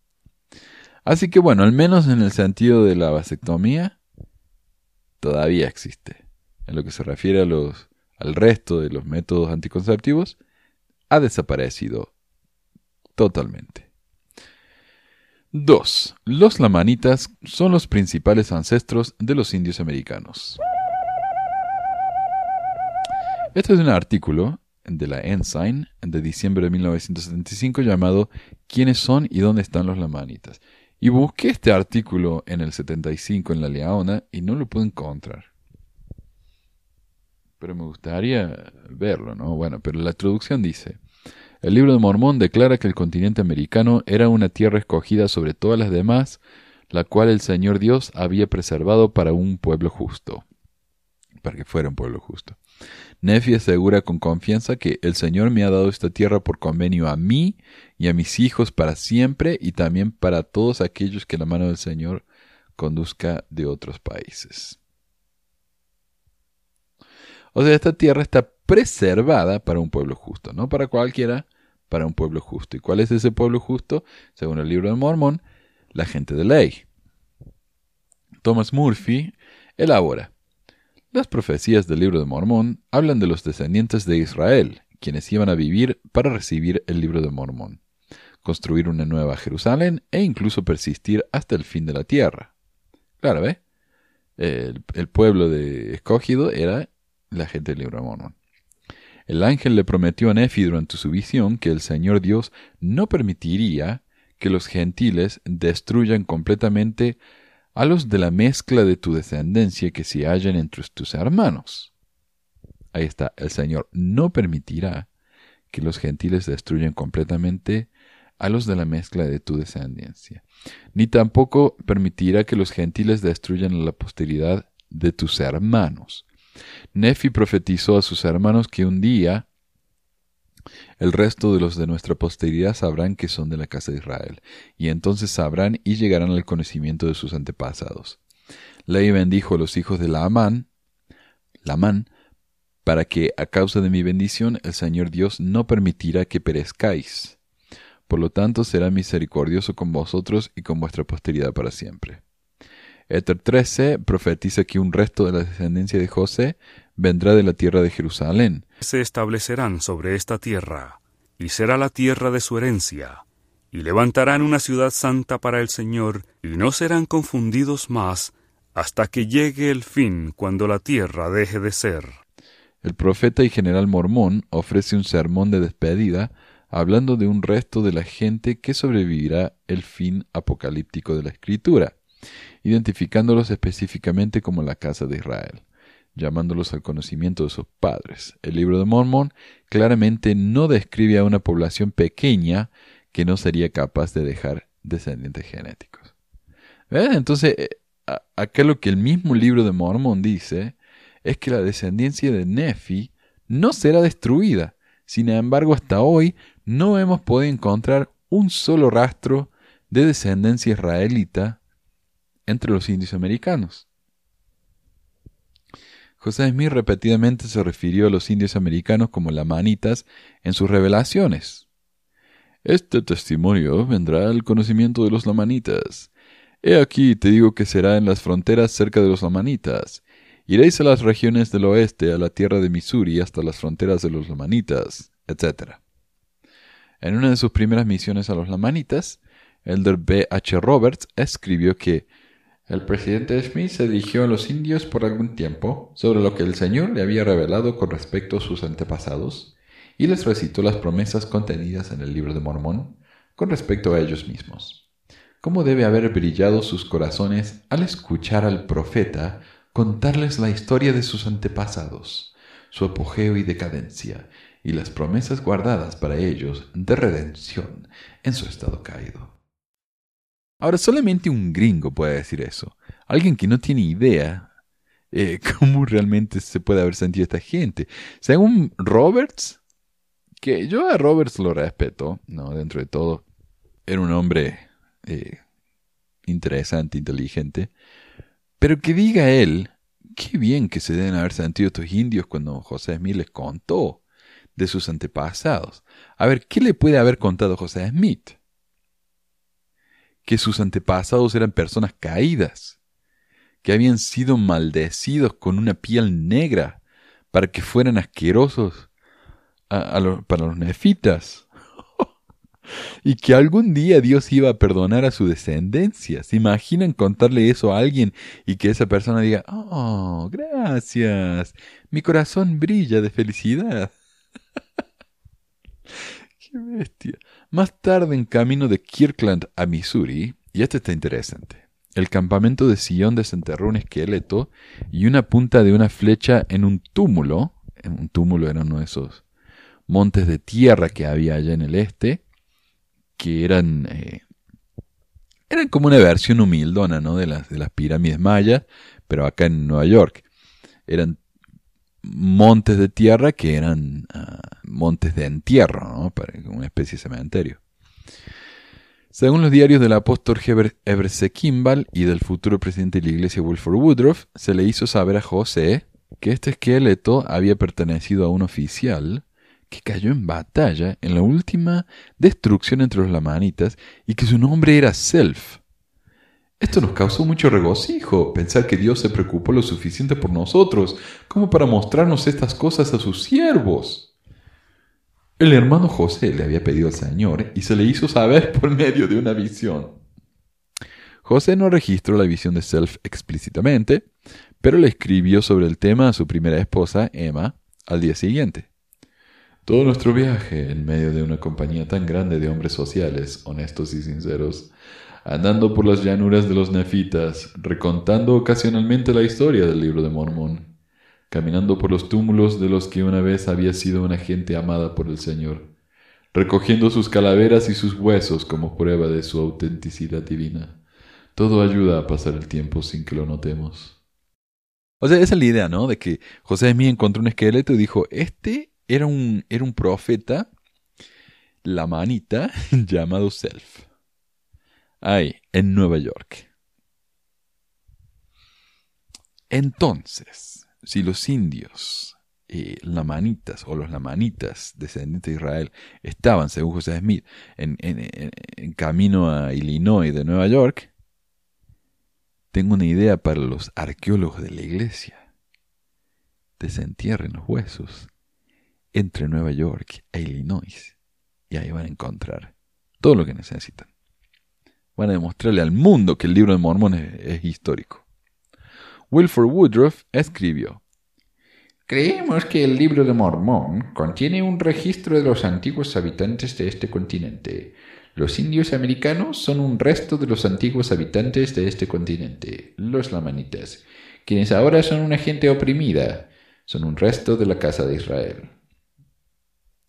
Así que bueno, al menos en el sentido de la vasectomía, todavía existe. En lo que se refiere a los al resto de los métodos anticonceptivos, ha desaparecido totalmente. 2. Los lamanitas son los principales ancestros de los indios americanos. Este es un artículo de la Ensign de diciembre de 1975 llamado ¿Quiénes son y dónde están los lamanitas? Y busqué este artículo en el 75 en la Leona y no lo pude encontrar pero me gustaría verlo, ¿no? Bueno, pero la traducción dice, el libro de Mormón declara que el continente americano era una tierra escogida sobre todas las demás, la cual el Señor Dios había preservado para un pueblo justo, para que fuera un pueblo justo. Nefi asegura con confianza que el Señor me ha dado esta tierra por convenio a mí y a mis hijos para siempre y también para todos aquellos que la mano del Señor conduzca de otros países. O sea, esta tierra está preservada para un pueblo justo, no para cualquiera, para un pueblo justo. ¿Y cuál es ese pueblo justo? Según el libro de Mormón, la gente de ley. Thomas Murphy elabora. Las profecías del libro de Mormón hablan de los descendientes de Israel, quienes iban a vivir para recibir el libro de Mormón. construir una nueva Jerusalén e incluso persistir hasta el fin de la tierra. Claro, ¿ve? El, el pueblo de escogido era la gente del libro. El ángel le prometió a Nefi durante su visión que el Señor Dios no permitiría que los gentiles destruyan completamente a los de la mezcla de tu descendencia que se hallan entre tus hermanos. Ahí está, el Señor no permitirá que los gentiles destruyan completamente a los de la mezcla de tu descendencia, ni tampoco permitirá que los gentiles destruyan a la posteridad de tus hermanos. Nefi profetizó a sus hermanos que un día el resto de los de nuestra posteridad sabrán que son de la casa de Israel, y entonces sabrán y llegarán al conocimiento de sus antepasados. Ley bendijo a los hijos de Laamán, Lamán, para que, a causa de mi bendición, el Señor Dios no permitirá que perezcáis. Por lo tanto, será misericordioso con vosotros y con vuestra posteridad para siempre. Éter 13 profetiza que un resto de la descendencia de José vendrá de la tierra de Jerusalén. Se establecerán sobre esta tierra, y será la tierra de su herencia, y levantarán una ciudad santa para el Señor, y no serán confundidos más hasta que llegue el fin cuando la tierra deje de ser. El profeta y general mormón ofrece un sermón de despedida hablando de un resto de la gente que sobrevivirá el fin apocalíptico de la escritura identificándolos específicamente como la casa de Israel, llamándolos al conocimiento de sus padres. El libro de Mormón claramente no describe a una población pequeña que no sería capaz de dejar descendientes genéticos. Entonces, eh, acá lo que el mismo libro de Mormón dice es que la descendencia de Nefi no será destruida. Sin embargo, hasta hoy no hemos podido encontrar un solo rastro de descendencia israelita entre los indios americanos. José Smith repetidamente se refirió a los indios americanos como lamanitas en sus revelaciones. Este testimonio vendrá al conocimiento de los lamanitas. He aquí te digo que será en las fronteras cerca de los lamanitas. Iréis a las regiones del oeste, a la tierra de Missouri, hasta las fronteras de los lamanitas, etc. En una de sus primeras misiones a los lamanitas, Elder B. H. Roberts escribió que el presidente Smith se dirigió a los indios por algún tiempo sobre lo que el Señor le había revelado con respecto a sus antepasados y les recitó las promesas contenidas en el libro de Mormón con respecto a ellos mismos. ¿Cómo debe haber brillado sus corazones al escuchar al profeta contarles la historia de sus antepasados, su apogeo y decadencia, y las promesas guardadas para ellos de redención en su estado caído? Ahora, solamente un gringo puede decir eso. Alguien que no tiene idea eh, cómo realmente se puede haber sentido esta gente. Según Roberts, que yo a Roberts lo respeto, ¿no? Dentro de todo, era un hombre eh, interesante, inteligente. Pero que diga él, qué bien que se deben haber sentido estos indios cuando José Smith les contó de sus antepasados. A ver, ¿qué le puede haber contado José Smith? Que sus antepasados eran personas caídas, que habían sido maldecidos con una piel negra para que fueran asquerosos para los nefitas. y que algún día Dios iba a perdonar a su descendencia. ¿Se imaginan contarle eso a alguien y que esa persona diga, oh, gracias, mi corazón brilla de felicidad? Qué bestia. Más tarde, en camino de Kirkland a Missouri, y esto está interesante, el campamento de Sion desenterró un esqueleto y una punta de una flecha en un túmulo. Un túmulo era uno de esos montes de tierra que había allá en el este, que eran, eh, eran como una versión humildona ¿no? de, las, de las pirámides mayas, pero acá en Nueva York. Eran montes de tierra que eran ah, montes de entierro, ¿no? Para una especie de cementerio. Según los diarios del apóstol Heber Kimball y del futuro presidente de la iglesia Wilford Woodruff, se le hizo saber a José que este esqueleto había pertenecido a un oficial que cayó en batalla en la última destrucción entre los lamanitas y que su nombre era Self. Esto nos causó mucho regocijo, pensar que Dios se preocupó lo suficiente por nosotros como para mostrarnos estas cosas a sus siervos. El hermano José le había pedido al Señor y se le hizo saber por medio de una visión. José no registró la visión de Self explícitamente, pero le escribió sobre el tema a su primera esposa, Emma, al día siguiente. Todo nuestro viaje, en medio de una compañía tan grande de hombres sociales, honestos y sinceros, andando por las llanuras de los nefitas, recontando ocasionalmente la historia del libro de Mormón, caminando por los túmulos de los que una vez había sido una gente amada por el Señor, recogiendo sus calaveras y sus huesos como prueba de su autenticidad divina. Todo ayuda a pasar el tiempo sin que lo notemos. O sea, esa es la idea, ¿no? De que José Smith encontró un esqueleto y dijo, este era un, era un profeta, la manita, llamado Self. Ahí, en Nueva York. Entonces, si los indios eh, lamanitas o los lamanitas descendientes de Israel estaban, según José Smith, en, en, camino a Illinois de Nueva York, tengo una idea para los arqueólogos de la iglesia. Desentierren los huesos entre Nueva York e Illinois y ahí van a encontrar todo lo que necesitan. Van a demostrarle al mundo que el libro de Mormón es histórico. Wilford Woodruff escribió, Creemos que el libro de Mormón contiene un registro de los antiguos habitantes de este continente. Los indios americanos son un resto de los antiguos habitantes de este continente, los lamanitas, quienes ahora son una gente oprimida, son un resto de la casa de Israel.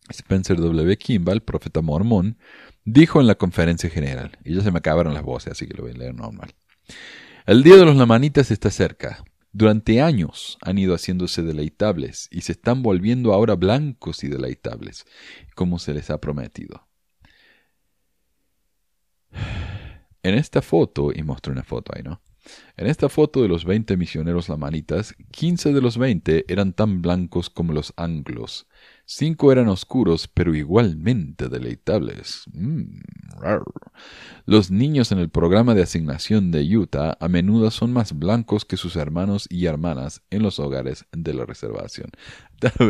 Spencer W. Kimball, profeta mormón, dijo en la conferencia general, y ya se me acabaron las voces, así que lo voy a leer normal. El día de los lamanitas está cerca. Durante años han ido haciéndose deleitables y se están volviendo ahora blancos y deleitables, como se les ha prometido. En esta foto, y mostré una foto ahí, ¿no? En esta foto de los 20 misioneros lamanitas, 15 de los 20 eran tan blancos como los anglos, Cinco eran oscuros, pero igualmente deleitables. Mm, los niños en el programa de asignación de Utah a menudo son más blancos que sus hermanos y hermanas en los hogares de la reservación.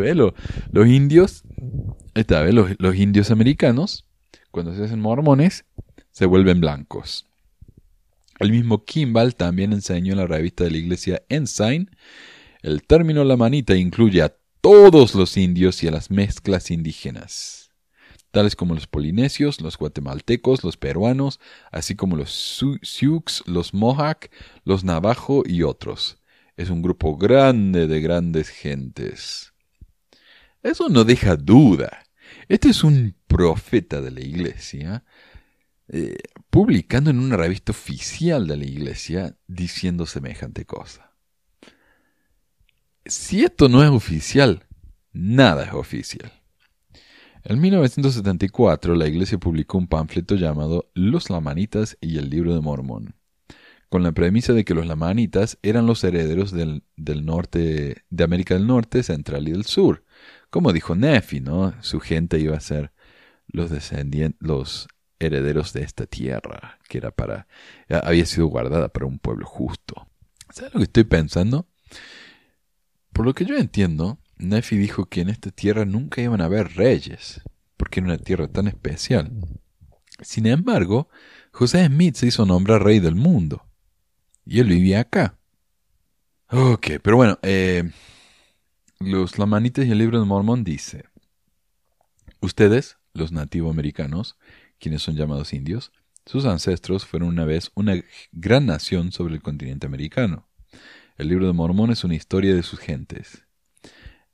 Los indios, los, los indios americanos, cuando se hacen mormones, se vuelven blancos. El mismo Kimball también enseñó en la revista de la iglesia Ensign el término la manita incluye a todos los indios y a las mezclas indígenas, tales como los polinesios, los guatemaltecos, los peruanos, así como los Sioux, los Mohawk, los Navajo y otros. Es un grupo grande de grandes gentes. Eso no deja duda. Este es un profeta de la iglesia, eh, publicando en una revista oficial de la iglesia diciendo semejante cosa si esto no es oficial, nada es oficial. En 1974 la iglesia publicó un panfleto llamado Los Lamanitas y el Libro de Mormón, con la premisa de que los Lamanitas eran los herederos del, norte, de América del Norte, Central y del Sur. Como dijo Nefi, ¿no? Su gente iba a ser los descendientes, los herederos de esta tierra, que era para, había sido guardada para un pueblo justo. ¿Sabes lo que estoy pensando? Por lo que yo entiendo, Nefi dijo que en esta tierra nunca iban a haber reyes, porque era una tierra tan especial. Sin embargo, José Smith se hizo nombrar rey del mundo. Y él vivía acá. Ok, pero bueno, eh, los Lamanitas y el libro de Mormón dice, ustedes, los nativoamericanos, quienes son llamados indios, sus ancestros fueron una vez una gran nación sobre el continente americano. El libro de Mormón es una historia de sus gentes.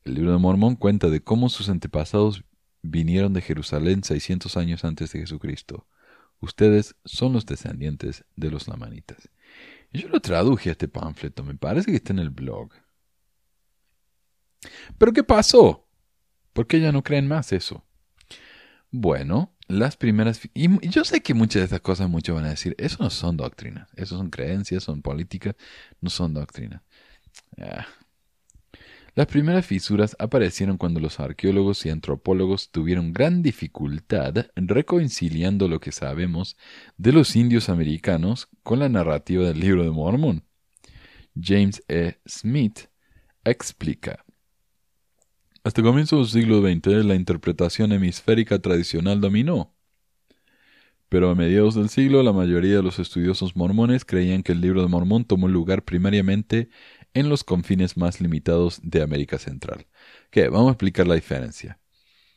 El libro de Mormón cuenta de cómo sus antepasados vinieron de Jerusalén 600 años antes de Jesucristo. Ustedes son los descendientes de los lamanitas. Yo lo traduje a este panfleto, me parece que está en el blog. ¿Pero qué pasó? ¿Por qué ya no creen más eso? Bueno, las primeras... Y yo sé que muchas de estas cosas muchos van a decir, eso no son doctrinas, eso son creencias, son políticas, no son doctrinas. Ah. Las primeras fisuras aparecieron cuando los arqueólogos y antropólogos tuvieron gran dificultad reconciliando lo que sabemos de los indios americanos con la narrativa del libro de Mormón. James E. Smith explica Hasta comienzos del siglo XX, la interpretación hemisférica tradicional dominó. Pero a mediados del siglo, la mayoría de los estudiosos mormones creían que el libro de Mormón tomó lugar primariamente en los confines más limitados de América Central. ¿Qué? Vamos a explicar la diferencia.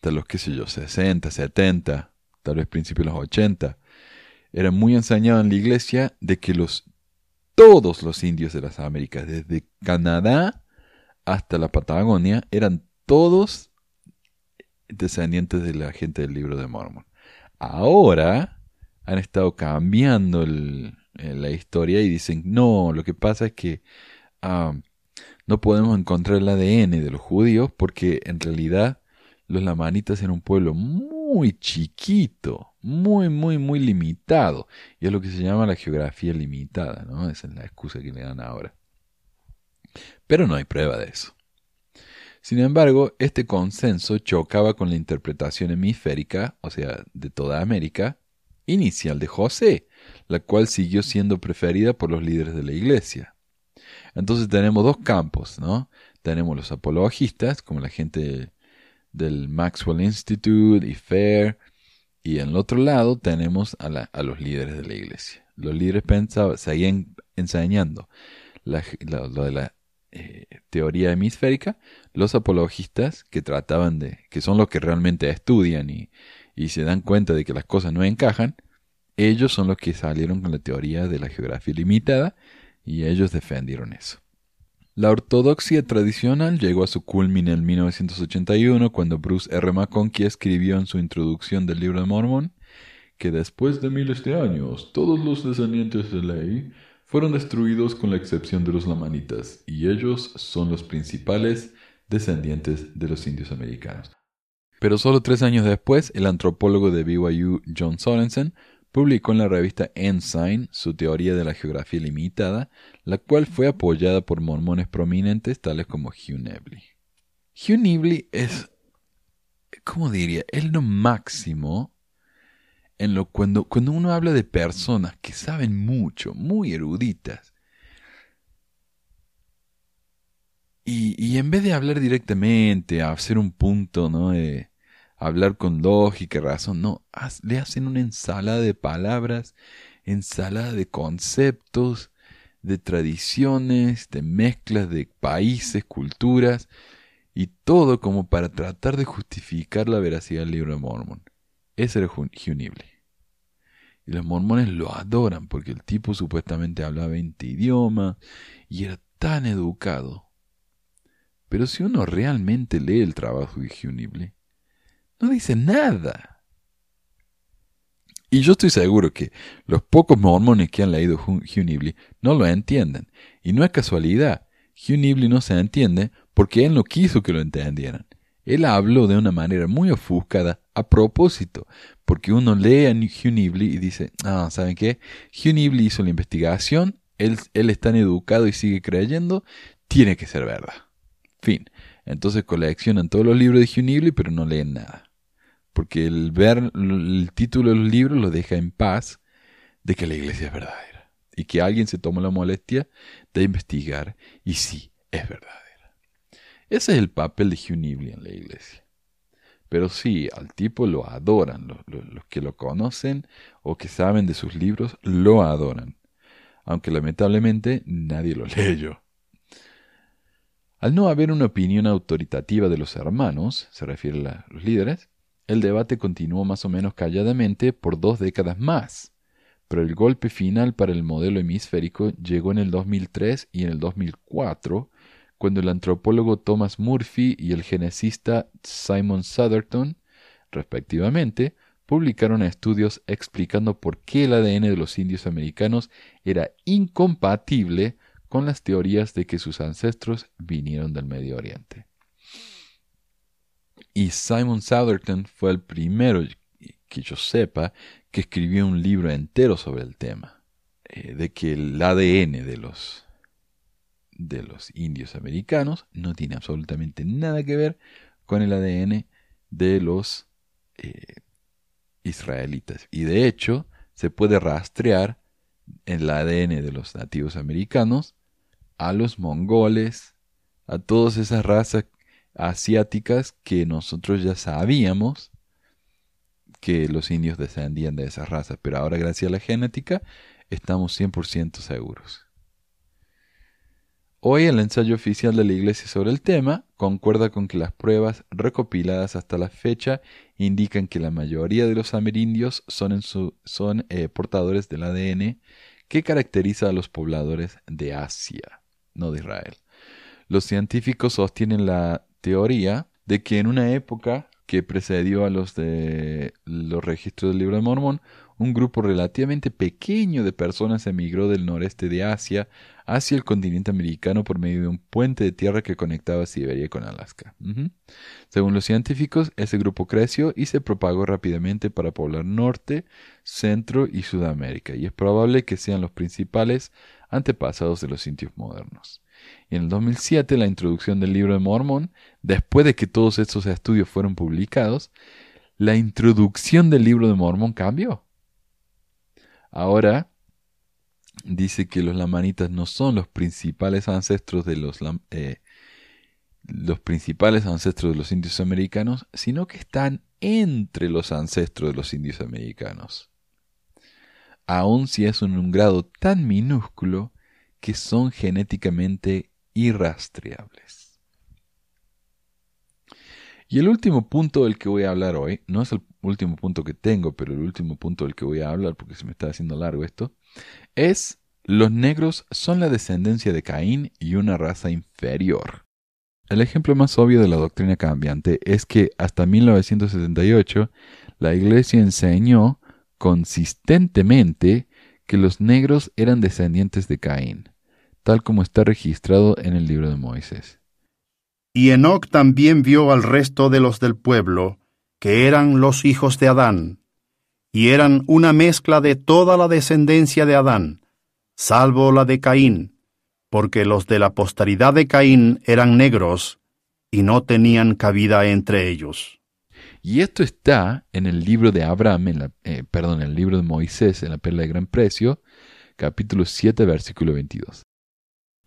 De los, qué sé yo, 60, 70, tal vez principios de los 80, era muy enseñado en la iglesia de que los todos los indios de las Américas, desde Canadá hasta la Patagonia, eran todos descendientes de la gente del libro de Mormon. Ahora han estado cambiando la historia y dicen, no, lo que pasa es que no podemos encontrar el ADN de los judíos porque en realidad los lamanitas eran un pueblo muy chiquito, muy, muy, muy limitado. Y es lo que se llama la geografía limitada, ¿no? Esa es la excusa que le dan ahora. Pero no hay prueba de eso. Sin embargo, este consenso chocaba con la interpretación hemisférica, o sea, de toda América, inicial de José, la cual siguió siendo preferida por los líderes de la iglesia. Entonces tenemos dos campos, ¿no? Tenemos los apologistas, como la gente del Maxwell Institute y FAIR, y en el otro lado tenemos a, los líderes de la iglesia. Los líderes pensaban, seguían enseñando lo de la eh, teoría hemisférica, los apologistas que trataban de, que son los que realmente estudian y, se dan cuenta de que las cosas no encajan, ellos son los que salieron con la teoría de la geografía limitada y ellos defendieron eso. La ortodoxia tradicional llegó a su culmine en 1981 cuando Bruce R. McConkie escribió en su introducción del libro de Mormon que después de miles de años todos los descendientes de Ley fueron destruidos con la excepción de los lamanitas y ellos son los principales descendientes de los indios americanos. Pero solo tres años después, el antropólogo de BYU John Sorensen publicó en la revista Ensign su teoría de la geografía limitada, la cual fue apoyada por mormones prominentes tales como Hugh Nibley. Hugh Nibley es, ¿cómo diría? Es lo máximo en lo cuando, cuando uno habla de personas que saben mucho, muy eruditas, y, y en vez de hablar directamente, hacer un punto, ¿no? De, hablar con lógica razón, no, le hacen una ensalada de palabras, ensalada de conceptos, de tradiciones, de mezclas de países, culturas, y todo como para tratar de justificar la veracidad del libro de Mormon. Ese era Hugh Y los mormones lo adoran porque el tipo supuestamente hablaba 20 idiomas y era tan educado. Pero si uno realmente lee el trabajo de Hugh no dice nada. Y yo estoy seguro que los pocos mormones que han leído Hugh no lo entienden. Y no es casualidad. Hugh no se entiende porque él no quiso que lo entendieran. Él habló de una manera muy ofuscada a propósito, porque uno lee a Hugh Nibley y dice, ah, ¿saben qué? Hugh Nibley hizo la investigación, él, es tan educado y sigue creyendo, tiene que ser verdad. Fin. Entonces coleccionan todos los libros de Hugh Nibley, pero no leen nada porque el ver el título de los libros lo deja en paz de que la iglesia es verdadera y que alguien se toma la molestia de investigar y sí, es verdadera. Ese es el papel de Hugh Nibley en la iglesia. Pero sí, al tipo lo adoran, los, que lo conocen o que saben de sus libros lo adoran, aunque lamentablemente nadie lo leyó. Al no haber una opinión autoritativa de los hermanos, se refiere a los líderes, el debate continuó más o menos calladamente por dos décadas más, pero el golpe final para el modelo hemisférico llegó en el 2003 y en el 2004, cuando el antropólogo Thomas Murphy y el genesista Simon Southerton, respectivamente, publicaron estudios explicando por qué el ADN de los indios americanos era incompatible con las teorías de que sus ancestros vinieron del Medio Oriente. Y Simon Southerton fue el primero que yo sepa que escribió un libro entero sobre el tema, eh, de que el ADN de los, de los indios americanos no tiene absolutamente nada que ver con el ADN de los eh, israelitas. Y de hecho, se puede rastrear el ADN de los nativos americanos a los mongoles, a todas esas razas asiáticas que nosotros ya sabíamos que los indios descendían de esa raza, pero ahora gracias a la genética estamos 100% seguros. Hoy el ensayo oficial de la Iglesia sobre el tema concuerda con que las pruebas recopiladas hasta la fecha indican que la mayoría de los amerindios son, eh, portadores del ADN que caracteriza a los pobladores de Asia, no de Israel. Los científicos sostienen la teoría de que en una época que precedió a los de los registros del libro de Mormón, un grupo relativamente pequeño de personas emigró del noreste de Asia hacia el continente americano por medio de un puente de tierra que conectaba Siberia con Alaska. Según los científicos, ese grupo creció y se propagó rápidamente para poblar Norte, Centro y Sudamérica, y es probable que sean los principales antepasados de los indios modernos. Y en el 2007, la introducción del libro de Mormón, después de que todos estos estudios fueron publicados, la introducción del libro de Mormón cambió. Ahora dice que los lamanitas no son los principales ancestros de los, eh, los principales ancestros de los indios americanos, sino que están entre los ancestros de los indios americanos. Aun si es en un grado tan minúsculo que son genéticamente irrastreables. Y el último punto del que voy a hablar hoy, no es el último punto que tengo, pero el último punto del que voy a hablar, porque se me está haciendo largo esto, es los negros son la descendencia de Caín y una raza inferior. El ejemplo más obvio de la doctrina cambiante es que hasta 1978 la Iglesia enseñó consistentemente que los negros eran descendientes de Caín, tal como está registrado en el libro de Moisés. Y Enoc también vio al resto de los del pueblo, que eran los hijos de Adán, y eran una mezcla de toda la descendencia de Adán, salvo la de Caín, porque los de la posteridad de Caín eran negros, y no tenían cabida entre ellos. Y esto está en el libro de Abraham, en la, eh, perdón, en el libro de Moisés, en la perla de gran precio, capítulo 7, versículo 22.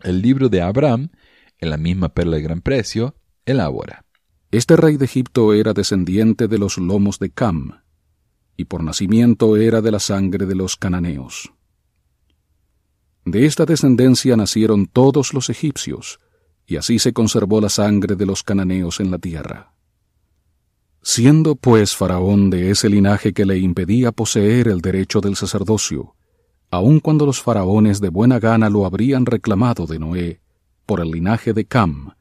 El libro de Abraham, en la misma perla de gran precio, elabora. Este rey de Egipto era descendiente de los lomos de Cam, y por nacimiento era de la sangre de los cananeos. De esta descendencia nacieron todos los egipcios, y así se conservó la sangre de los cananeos en la tierra. Siendo pues Faraón de ese linaje que le impedía poseer el derecho del sacerdocio, aun cuando los faraones de buena gana lo habrían reclamado de Noé, por el linaje de Cam,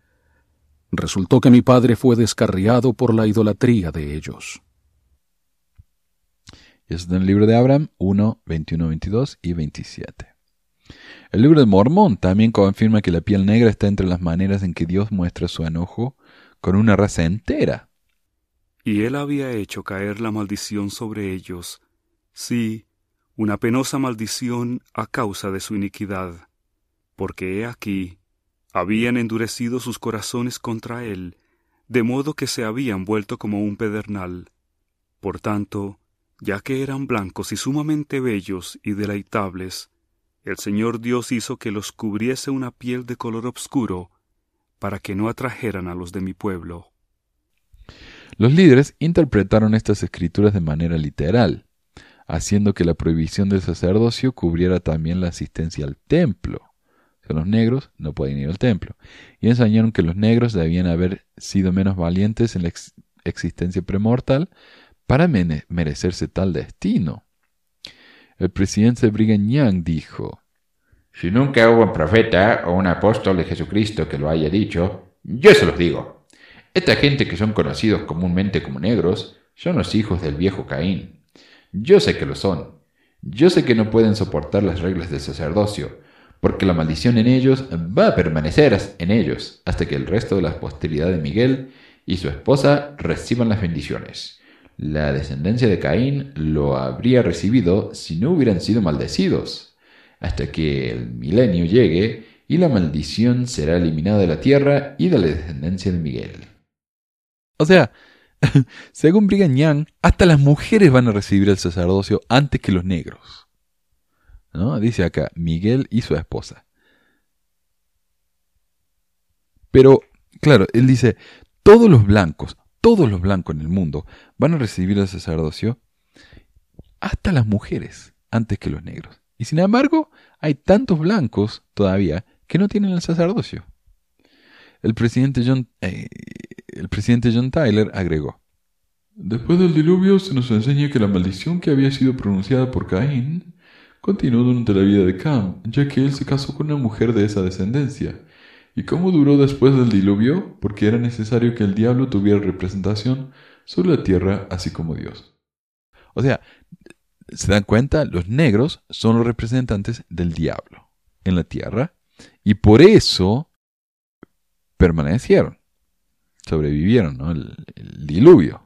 resultó que mi padre fue descarriado por la idolatría de ellos. Y es en el libro de Abraham 1, 21, 22 y 27. El libro de Mormón también confirma que la piel negra está entre las maneras en que Dios muestra su enojo con una raza entera. Y él había hecho caer la maldición sobre ellos, sí, una penosa maldición a causa de su iniquidad, porque he aquí, habían endurecido sus corazones contra él, de modo que se habían vuelto como un pedernal. Por tanto, ya que eran blancos y sumamente bellos y deleitables, el Señor Dios hizo que los cubriese una piel de color oscuro, para que no atrajeran a los de mi pueblo. Los líderes interpretaron estas escrituras de manera literal, haciendo que la prohibición del sacerdocio cubriera también la asistencia al templo. O los negros no pueden ir al templo. Y enseñaron que los negros debían haber sido menos valientes en la existencia premortal para merecerse tal destino. El presidente Brigham Young dijo, Si nunca hubo un profeta o un apóstol de Jesucristo que lo haya dicho, yo se los digo. Esta gente que son conocidos comúnmente como negros son los hijos del viejo Caín. Yo sé que lo son. Yo sé que no pueden soportar las reglas del sacerdocio, porque la maldición en ellos va a permanecer en ellos hasta que el resto de la posteridad de Miguel y su esposa reciban las bendiciones. La descendencia de Caín lo habría recibido si no hubieran sido maldecidos, hasta que el milenio llegue y la maldición será eliminada de la tierra y de la descendencia de Miguel. O sea, según Brigham Young, hasta las mujeres van a recibir el sacerdocio antes que los negros. ¿No? Dice acá, Miguel y su esposa. Pero, claro, él dice, todos los blancos, todos los blancos en el mundo van a recibir el sacerdocio, hasta las mujeres, antes que los negros. Y sin embargo, hay tantos blancos todavía que no tienen el sacerdocio. El presidente John, eh, el presidente John Tyler agregó, Después del diluvio se nos enseña que la maldición que había sido pronunciada por Caín continuó durante la vida de Cam, ya que él se casó con una mujer de esa descendencia. ¿Y cómo duró después del diluvio? Porque era necesario que el diablo tuviera representación sobre la tierra, así como Dios. O sea, ¿se dan cuenta? Los negros son los representantes del diablo en la tierra y por eso permanecieron, sobrevivieron, ¿no? el diluvio.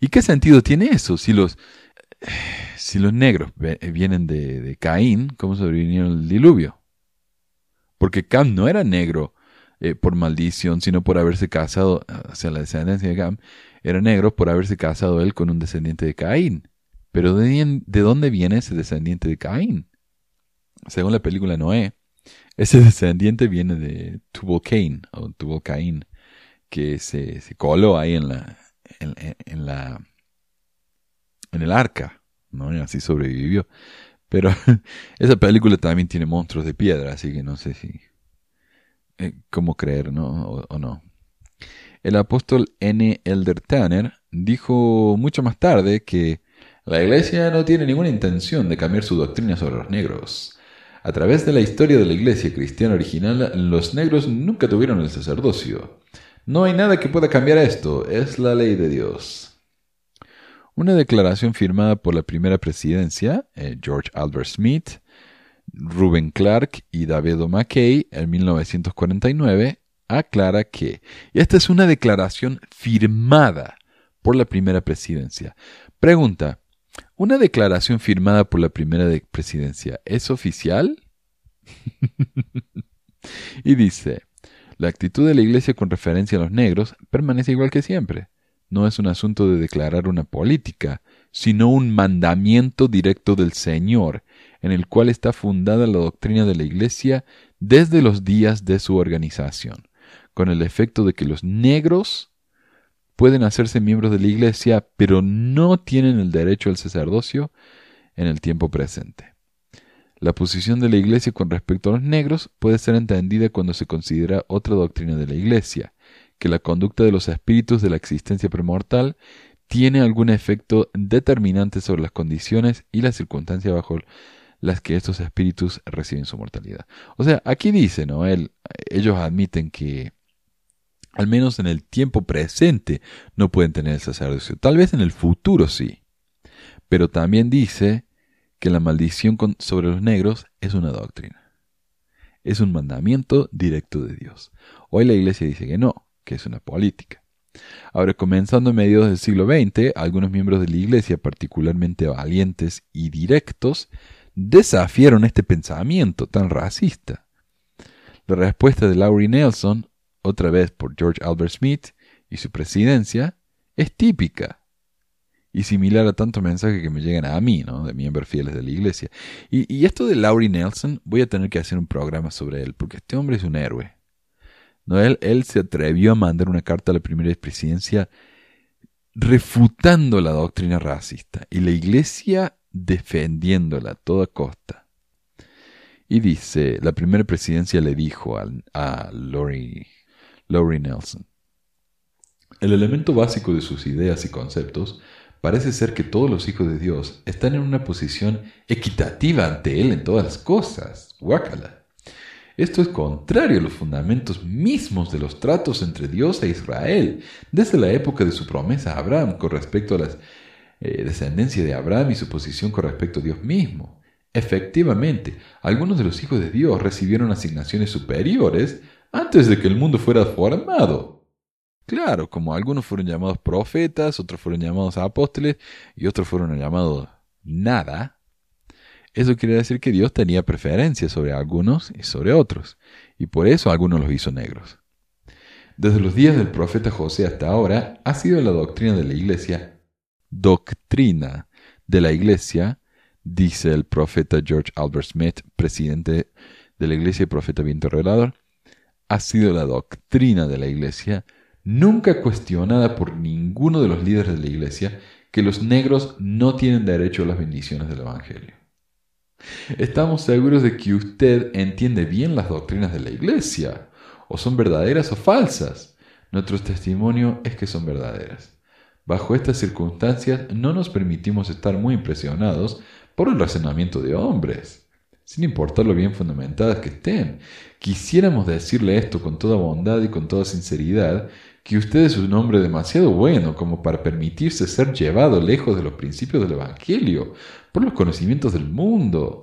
¿Y qué sentido tiene eso? Si los, si los negros vienen de, Caín, ¿cómo sobrevinieron el diluvio? Porque Cam no era negro eh, por maldición, sino por haberse casado, o sea, la descendencia de Cam era negro por haberse casado él con un descendiente de Caín. Pero ¿de, de dónde viene ese descendiente de Caín? Según la película Noé, ese descendiente viene de Tubal Cain, o Tubal Cain, que se, coló ahí en la, en, la en el arca, ¿no? Y así sobrevivió. Pero esa película también tiene monstruos de piedra, así que no sé si eh, cómo creer, ¿no? O, no. El apóstol N. Elder Tanner dijo mucho más tarde que la iglesia no tiene ninguna intención de cambiar su doctrina sobre los negros. A través de la historia de la iglesia cristiana original, los negros nunca tuvieron el sacerdocio. No hay nada que pueda cambiar esto, es la ley de Dios. Una declaración firmada por la primera presidencia, eh, George Albert Smith, Ruben Clark y David McKay en 1949, aclara que, y esta es una declaración firmada por la primera presidencia. Pregunta, ¿una declaración firmada por la primera presidencia es oficial? y dice, la actitud de la Iglesia con referencia a los negros permanece igual que siempre. No es un asunto de declarar una política, sino un mandamiento directo del Señor, en el cual está fundada la doctrina de la Iglesia desde los días de su organización, con el efecto de que los negros pueden hacerse miembros de la Iglesia, pero no tienen el derecho al sacerdocio en el tiempo presente. La posición de la Iglesia con respecto a los negros puede ser entendida cuando se considera otra doctrina de la Iglesia, que la conducta de los espíritus de la existencia premortal tiene algún efecto determinante sobre las condiciones y las circunstancias bajo las que estos espíritus reciben su mortalidad. O sea, aquí dice, ¿no? ellos admiten que al menos en el tiempo presente no pueden tener el sacerdocio. Tal vez en el futuro sí. Pero también dice que la maldición sobre los negros es una doctrina. Es un mandamiento directo de Dios. Hoy la iglesia dice que no, que es una política. Ahora, comenzando en mediados del siglo XX, algunos miembros de la iglesia, particularmente valientes y directos, desafiaron este pensamiento tan racista. La respuesta de Laurie Nelson, otra vez por George Albert Smith y su presidencia, es típica y similar a tantos mensajes que me llegan a mí, ¿no? De miembros fieles de la iglesia. Y, esto de Laurie Nelson, voy a tener que hacer un programa sobre él, porque este hombre es un héroe. ¿No? Él, él se atrevió a mandar una carta a la primera presidencia refutando la doctrina racista y la iglesia defendiéndola a toda costa. Y dice, la primera presidencia le dijo a, a Laurie Nelson, el elemento básico de sus ideas y conceptos Parece ser que todos los hijos de Dios están en una posición equitativa ante Él en todas las cosas. Guácala. Esto es contrario a los fundamentos mismos de los tratos entre Dios e Israel, desde la época de su promesa a Abraham con respecto a la eh, descendencia de Abraham y su posición con respecto a Dios mismo. Efectivamente, algunos de los hijos de Dios recibieron asignaciones superiores antes de que el mundo fuera formado. Claro, como algunos fueron llamados profetas, otros fueron llamados apóstoles y otros fueron llamados nada, eso quiere decir que Dios tenía preferencia sobre algunos y sobre otros, y por eso algunos los hizo negros. Desde los días del profeta José hasta ahora ha sido la doctrina de la iglesia, doctrina de la iglesia, dice el profeta George Albert Smith, presidente de la iglesia y profeta viento revelador, ha sido la doctrina de la Iglesia, nunca cuestionada por ninguno de los líderes de la Iglesia, que los negros no tienen derecho a las bendiciones del Evangelio. Estamos seguros de que usted entiende bien las doctrinas de la Iglesia, o son verdaderas o falsas. Nuestro testimonio es que son verdaderas. Bajo estas circunstancias no nos permitimos estar muy impresionados por el razonamiento de hombres, sin importar lo bien fundamentadas que estén. Quisiéramos decirle esto con toda bondad y con toda sinceridad, que usted es un hombre demasiado bueno como para permitirse ser llevado lejos de los principios del Evangelio, por los conocimientos del mundo.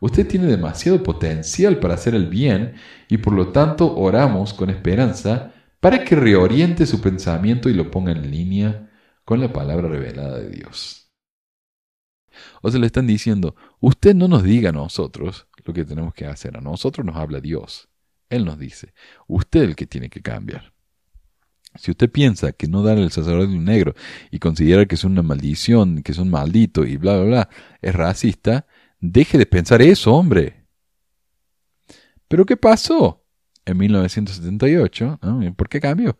Usted tiene demasiado potencial para hacer el bien y por lo tanto oramos con esperanza para que reoriente su pensamiento y lo ponga en línea con la palabra revelada de Dios. O se le están diciendo, usted no nos diga a nosotros lo que tenemos que hacer, a nosotros nos habla Dios. Él nos dice, usted es el que tiene que cambiar. Si usted piensa que no dar el sacerdote un negro y considera que es una maldición, que es un maldito y bla, bla, bla, es racista, deje de pensar eso, hombre. Pero ¿qué pasó? En 1978, ¿por qué cambió?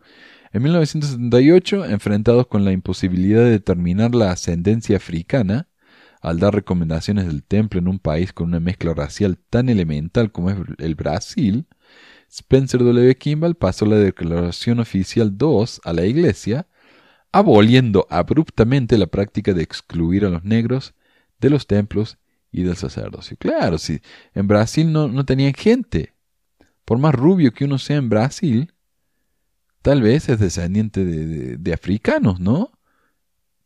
En 1978, enfrentados con la imposibilidad de determinar la ascendencia africana, al dar recomendaciones del templo en un país con una mezcla racial tan elemental como es el Brasil, Spencer W. Kimball pasó la Declaración Oficial 2 a la Iglesia, aboliendo abruptamente la práctica de excluir a los negros de los templos y del sacerdocio. Claro, si en Brasil no, no tenían gente. Por más rubio que uno sea en Brasil, tal vez es descendiente de, africanos, ¿no?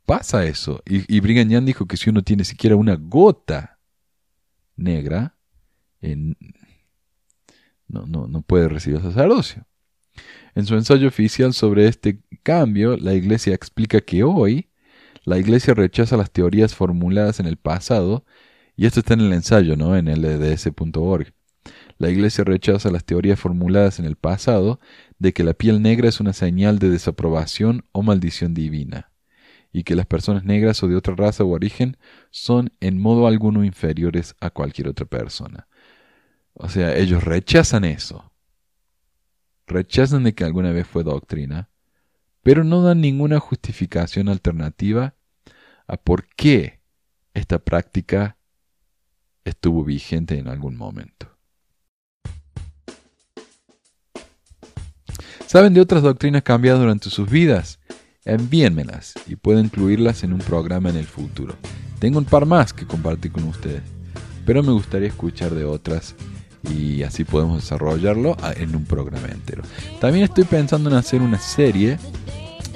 Pasa eso. Y, y Brigham Young dijo que si uno tiene siquiera una gota negra, en, no, no, no puede recibir sacerdocio. En su ensayo oficial sobre este cambio, la Iglesia explica que hoy la Iglesia rechaza las teorías formuladas en el pasado, y esto está en el ensayo, ¿no? En lds.org. La Iglesia rechaza las teorías formuladas en el pasado de que la piel negra es una señal de desaprobación o maldición divina, y que las personas negras o de otra raza o origen son en modo alguno inferiores a cualquier otra persona. O sea, ellos rechazan eso. Rechazan de que alguna vez fue doctrina, pero no dan ninguna justificación alternativa a por qué esta práctica estuvo vigente en algún momento. ¿Saben de otras doctrinas cambiadas durante sus vidas? Envíenmelas y puedo incluirlas en un programa en el futuro. Tengo un par más que compartir con ustedes, pero me gustaría escuchar de otras y así podemos desarrollarlo en un programa entero. También estoy pensando en hacer una serie.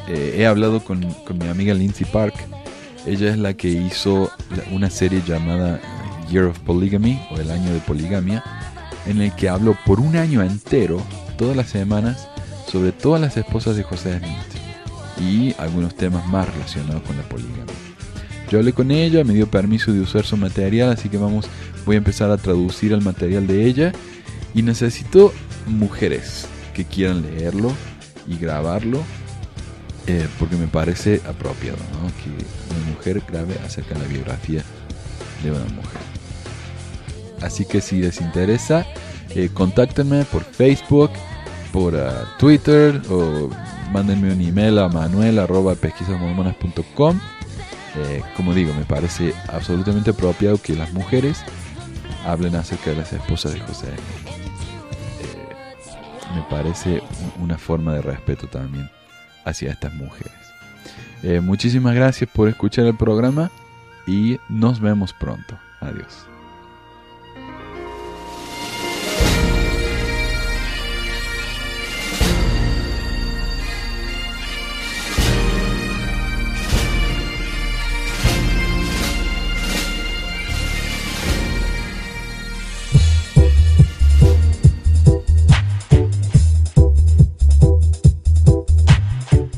Eh, he hablado con, mi amiga Lindsay Park. Ella es la que hizo una serie llamada Year of Polygamy o el año de poligamia, en el que hablo por un año entero, todas las semanas, sobre todas las esposas de José Smith y algunos temas más relacionados con la poligamia. Yo hablé con ella, me dio permiso de usar su material, así que vamos voy a empezar a traducir el material de ella y necesito mujeres que quieran leerlo y grabarlo eh, porque me parece apropiado que una mujer grabe acerca de la biografía de una mujer. Así que si les interesa, eh, contáctenme por Facebook, por ah, Twitter o mándenme un email a manuel.pesquisasmormonas.com. Eh, como digo, me parece absolutamente apropiado que las mujeres hablen acerca de las esposas de José. Eh, me parece una forma de respeto también hacia estas mujeres. Eh, muchísimas gracias por escuchar el programa y nos vemos pronto. Adiós.